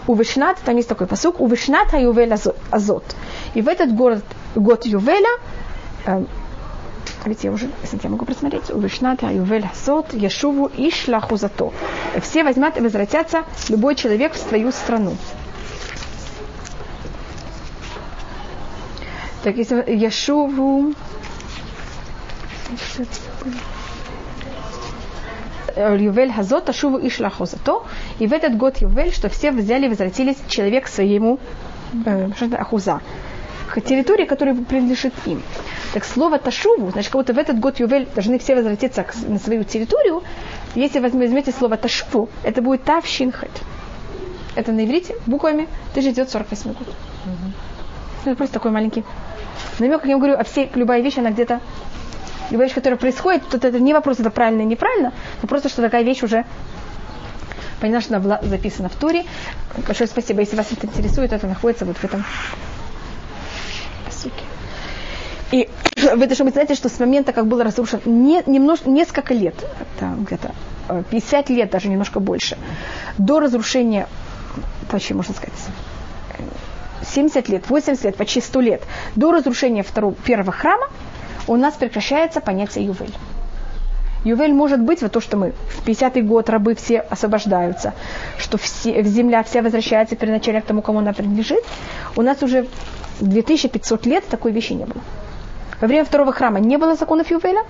у Вишнат, там есть такой посук, у Вишнат Ювель Азот. И в этот год, год Ювеля, э, ведь я уже, если я могу просмотреть, у Вишнат Ювель Азот, Яшуву и Шлахузато. Все возьмут и возвратятся, любой человек в свою страну. Так, если Яшуву... Ювель Хазот, Ашуву и Шлахозато. И в этот год Ювель, что все взяли возвратились человек своему э, Ахуза к территории, которая принадлежит им. Так слово Ташуву, значит, как будто в этот год Ювель должны все возвратиться на свою территорию. Если возьмете слово Ташуву, это будет Тавшинхет. Это на иврите буквами 1948 год. Угу. Это просто такой маленький намек, как я говорю, а все, любая вещь, она где-то, любая вещь, которая происходит, тут это не вопрос, это правильно или неправильно, но просто, что такая вещь уже Понятно, что она была записана в туре. Большое спасибо. Если вас это интересует, это находится вот в этом посуке. И вы должны знаете, что с момента, как был разрушен, не, немножко, несколько лет, это где-то 50 э, лет, даже немножко больше, до разрушения, вообще можно сказать, 70 лет, 80 лет, почти 100 лет до разрушения второго, первого храма у нас прекращается понятие Ювель. Ювель может быть вот то, что мы в 50-й год рабы все освобождаются, что все, земля вся возвращается первоначально к тому, кому она принадлежит. У нас уже 2500 лет такой вещи не было. Во время второго храма не было законов Ювеля,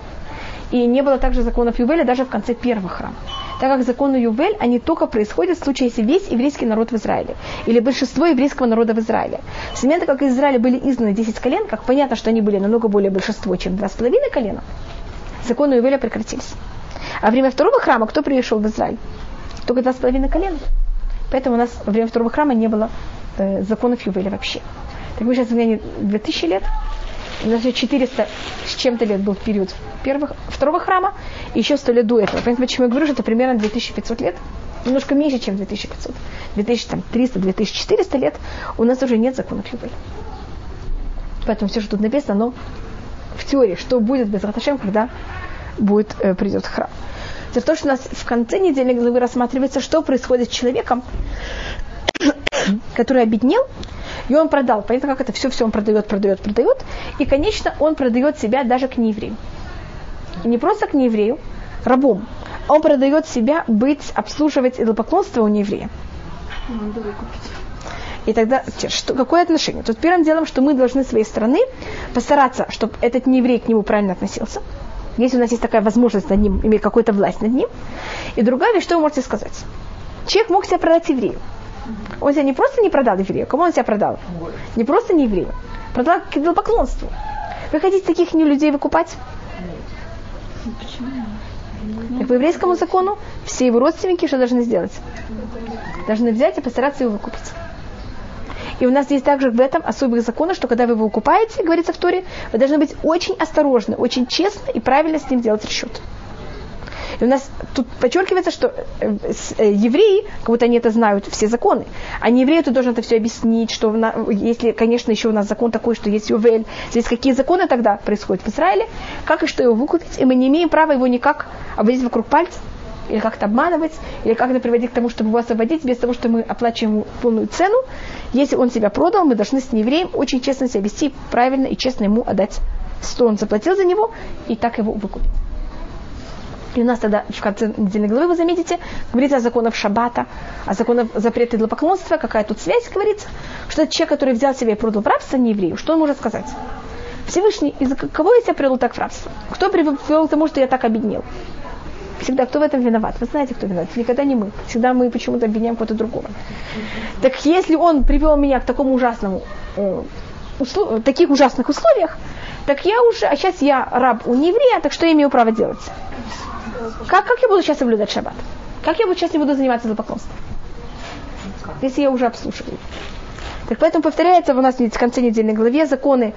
и не было также законов Ювеля даже в конце первого храма так как законы Ювель, они только происходят в случае, если весь еврейский народ в Израиле, или большинство еврейского народа в Израиле. С момента, как из Израиля были изгнаны 10 колен, как понятно, что они были намного более большинство, чем 2,5 колена, законы Ювеля прекратились. А время второго храма кто пришел в Израиль? Только 2,5 колена. Поэтому у нас во время второго храма не было э, законов Ювеля вообще. Так мы сейчас в 2000 лет, Значит, 400 с чем-то лет был период первых, второго храма, и еще 100 лет до этого. Поэтому почему я говорю, что это примерно 2500 лет? Немножко меньше, чем 2500. 2300-2400 лет у нас уже нет законов любви. Поэтому все, что тут написано, оно в теории, что будет без Раташем, когда будет, э, придет храм. В том, что у нас в конце недели главы рассматривается, что происходит с человеком, который обеднел, и он продал. Понятно, как это все-все он продает, продает, продает. И, конечно, он продает себя даже к нееврею. И не просто к нееврею, рабом. Он продает себя быть, обслуживать идолопоклонство у нееврея. И тогда что, какое отношение? Тут первым делом, что мы должны с своей стороны постараться, чтобы этот нееврей к нему правильно относился. Если у нас есть такая возможность над ним, иметь какую-то власть над ним. И другая вещь, что вы можете сказать? Человек мог себя продать еврею. Он себя не просто не продал еврею, кому он себя продал? Не просто не еврею, продал к идолопоклонству. Вы хотите таких не людей выкупать? Почему? По еврейскому закону все его родственники что должны сделать? Должны взять и постараться его выкупить. И у нас есть также в этом особые законы, что когда вы его выкупаете, говорится в Торе, вы должны быть очень осторожны, очень честно и правильно с ним делать расчет. И у нас тут подчеркивается, что э, э, евреи, как будто они это знают, все законы. А не еврею ты должен это все объяснить, что если, конечно, еще у нас закон такой, что есть Ювель, здесь какие законы тогда происходят в Израиле, как и что его выкупить, и мы не имеем права его никак обводить вокруг пальца, или как-то обманывать, или как-то приводить к тому, чтобы его освободить, без того, что мы оплачиваем полную цену. Если он себя продал, мы должны с неевреем очень честно себя вести, правильно и честно ему отдать, что он заплатил за него, и так его выкупить. И у нас тогда в конце недельной главы, вы заметите, говорится о законах шаббата, о законах запрета идолопоклонства, какая тут связь говорится, что человек, который взял себя и продал рабство, не еврею, что он может сказать? Всевышний, из-за кого я себя привел так в рабство? Кто привел к тому, что я так обеднел? Всегда кто в этом виноват? Вы знаете, кто виноват? Никогда не мы. Всегда мы почему-то обвиняем кого-то другого. Так если он привел меня к такому ужасному, э, услов... таких ужасных условиях, так я уже, а сейчас я раб у нееврея, так что я имею право делать? Как, как я буду сейчас соблюдать шаббат? Как я сейчас не буду заниматься поклонством? Если я уже обслуживаю. Так поэтому повторяется у нас в конце недельной главе законы,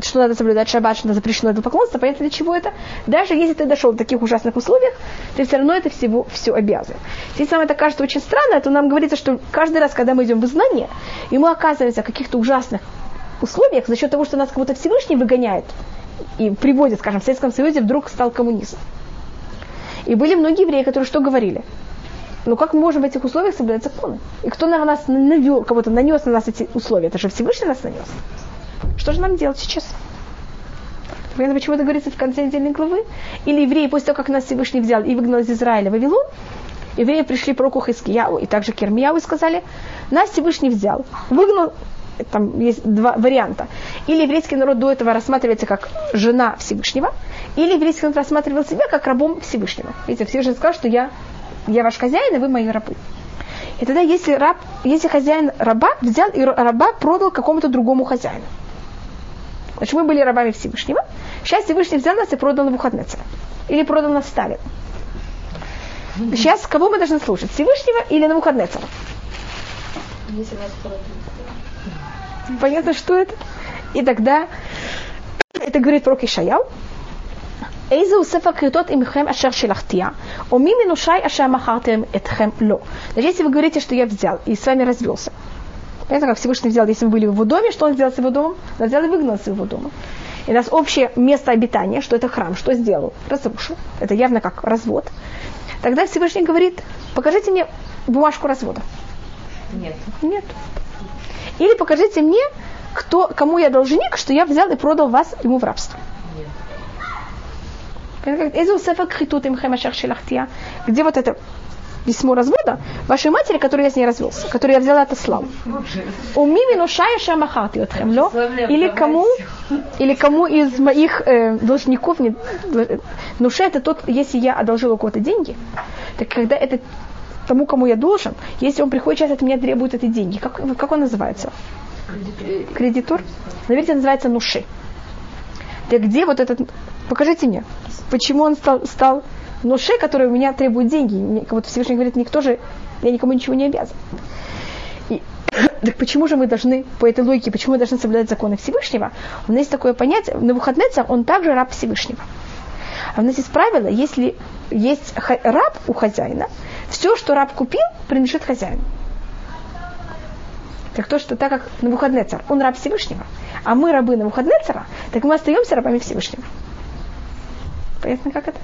что надо соблюдать шаббат, что надо запрещено это поклонство. Понятно, для чего это? Даже если ты дошел до таких ужасных условиях, ты все равно это всего все обязан. Если нам это кажется очень странно, то нам говорится, что каждый раз, когда мы идем в знание, и мы оказываемся в каких-то ужасных условиях за счет того, что нас кого-то Всевышний выгоняет и приводит, скажем, в Советском Союзе вдруг стал коммунизм. И были многие евреи, которые что говорили? Ну как мы можем в этих условиях соблюдать законы? И кто на нас навел, кого-то нанес на нас эти условия? Это же Всевышний нас нанес. Что же нам делать сейчас? Понятно, почему это говорится в конце недельной главы? Или евреи, после того, как нас Всевышний взял и выгнал из Израиля в Вавилон, евреи пришли пророку Хискияу и также Кермияу и сказали, нас Всевышний взял, выгнал, там есть два варианта. Или еврейский народ до этого рассматривается как жена Всевышнего, или еврейский народ рассматривал себя как рабом Всевышнего. Видите, Всевышний сказал, что я я ваш хозяин, и вы мои рабы. И тогда, если, раб, если хозяин раба взял и раба продал какому-то другому хозяину. Значит, мы были рабами Всевышнего. Сейчас Всевышний взял нас и продал на Навуходнецера. Или продал на Сталин. Сейчас кого мы должны слушать? Всевышнего или на Навуходнецера? Понятно, что это? И тогда это говорит пророк Ишаял. Эйзеу сефер критот имхем ашер шелахтия. Оми минушай ашер махартем этхем ло. Значит, если вы говорите, что я взял и с вами развелся. Понятно, как Всевышний взял, если вы были в его доме, что он сделал с его домом? Он взял и выгнал с его дома. И у нас общее место обитания, что это храм, что сделал? Разрушил. Это явно как развод. Тогда Всевышний говорит, покажите мне бумажку развода. Нет. Нет. Или покажите мне, кто, кому я должник, что я взял и продал вас ему в рабство. Эзу сефа критут им хемашах шелахтия. Где вот это письмо развода вашей матери, которую я с ней развелся, которую я взяла это славу. У мимину шая шамахати от хемло. Или кому, или кому из моих э, должников, не, нуша это тот, если я одолжил у кого-то деньги, так когда это тому, кому я должен, если он приходит сейчас от меня требует эти деньги, как, как он называется? Кредитор. Кредитор? Наверное, называется нуши. Так где вот этот... Покажите мне почему он стал, стал Ноше, который у меня требует деньги. Как будто Всевышний говорит, никто же, я никому ничего не обязан. И, так почему же мы должны, по этой логике, почему мы должны соблюдать законы Всевышнего? У нас есть такое понятие, на выходные он также раб Всевышнего. А у нас есть правило, если есть раб у хозяина, все, что раб купил, принадлежит хозяину. Так то, что так как на выходные царь, он раб Всевышнего, а мы рабы на выходные цара, так мы остаемся рабами Всевышнего. Понятно, как это?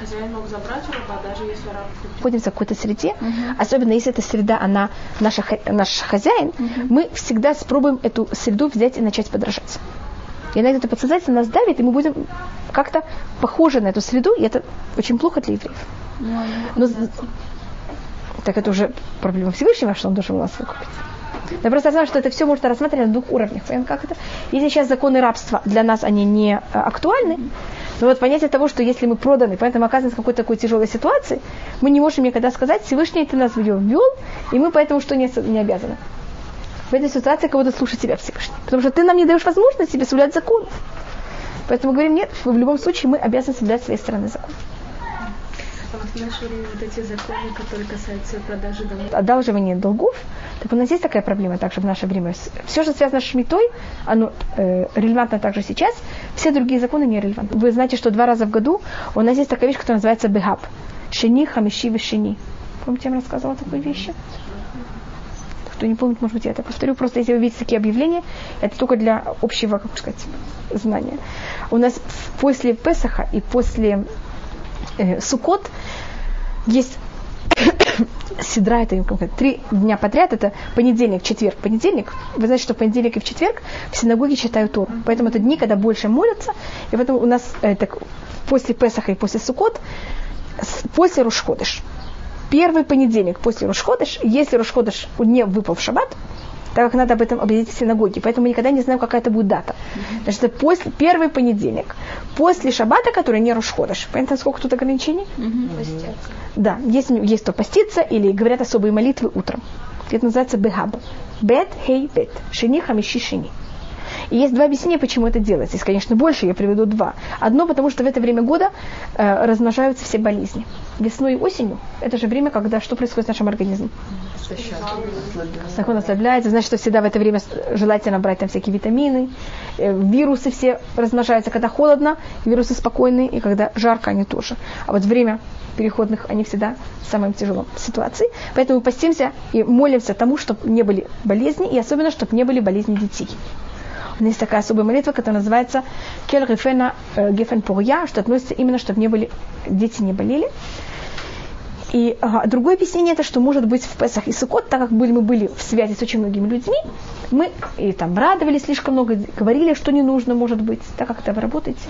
Хозяин мог забрать у раба, даже если раб находимся в какой-то среде, uh-huh. особенно если эта среда, она наша, наш хозяин, uh-huh. мы всегда спробуем эту среду взять и начать подражать. И иногда это подсознательно нас давит, и мы будем как-то похожи на эту среду, и это очень плохо для евреев. Но, так это уже проблема Всевышнего, что он должен у нас выкупить. Я просто знаю, что это все можно рассматривать на двух уровнях. Как это? Если сейчас законы рабства для нас они не э, актуальны, но вот понятие того, что если мы проданы, поэтому оказываемся в какой-то такой тяжелой ситуации, мы не можем никогда сказать, Всевышний ты нас ввел, ввел, и мы поэтому что не, не обязаны. В этой ситуации кого-то слушать тебя Всевышний. Потому что ты нам не даешь возможность себе соблюдать закон. Поэтому говорим, нет, в любом случае мы обязаны соблюдать своей стороны закон. А вот эти законы, которые касаются продажи домов. Одалживание долгов, так у нас есть такая проблема также в наше время. Все, что связано с шмитой, оно э, релевантно также сейчас. Все другие законы не релевантны. Вы знаете, что два раза в году у нас есть такая вещь, которая называется бегаб. Шини, хамиши, вишини. Помните, я вам рассказывала такую вещь? Кто не помнит, может быть, я это повторю. Просто если вы видите такие объявления, это только для общего, как сказать, знания. У нас после Песаха и после э, Сукот есть Сидра, это три дня подряд, это понедельник, четверг, понедельник. Вы знаете, что в понедельник и в четверг в синагоге читают Тору. Поэтому это дни, когда больше молятся. И поэтому у нас э, так, после Песаха и после Сукот, после Рушходыш. Первый понедельник после Рушходыш, если Рушходыш не выпал в шаббат, так как надо об этом объявить в синагоге. Поэтому мы никогда не знаем, какая это будет дата. Значит, это после, первый понедельник. После шаббата, который не Рошходыш. Понятно, сколько тут ограничений? Да, есть, есть кто постится или говорят особые молитвы утром. Это называется бехаб. Бет, хей, бет. Шини, хамиши, шини. И есть два объяснения, почему это делается. Есть, конечно, больше, я приведу два. Одно, потому что в это время года э, размножаются все болезни. Весной и осенью – это же время, когда что происходит с нашим организмом? Закон ослабляется, значит, что всегда в это время желательно брать там всякие витамины, э, вирусы все размножаются, когда холодно, вирусы спокойные, и когда жарко они тоже. А вот время переходных, они всегда в самой тяжелой ситуации. Поэтому мы постимся и молимся тому, чтобы не были болезни, и особенно, чтобы не были болезни детей. У нас есть такая особая молитва, которая называется Кель Рифена э, Гефен Пурья, что относится именно, чтобы не были, дети не болели. И ага, другое объяснение это, что может быть в Песах и Сукот, так как были, мы были в связи с очень многими людьми, мы и там радовались слишком много, говорили, что не нужно, может быть, так как это вы работаете.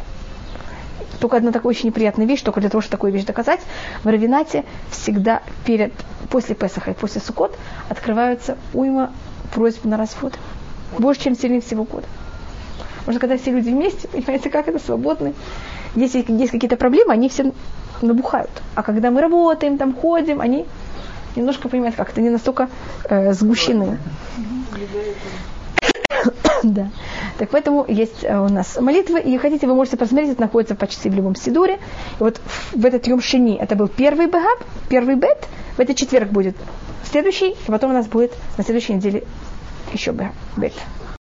Только одна такая очень неприятная вещь, только для того, чтобы такую вещь доказать, в Равинате всегда перед, после Песаха и после Сукот открываются уйма просьб на развод. Больше, чем течение всего года. Потому что когда все люди вместе, понимаете, как это свободны. Если есть какие-то проблемы, они все набухают. А когда мы работаем, там ходим, они немножко, понимаете, как-то не настолько э, сгущены. да. Так поэтому есть э, у нас молитвы, и хотите, вы можете посмотреть, это находится почти в любом сидуре. И вот в этот Йом Шини, это был первый бегаб, первый бет, в этот четверг будет следующий, и потом у нас будет на следующей неделе еще бет.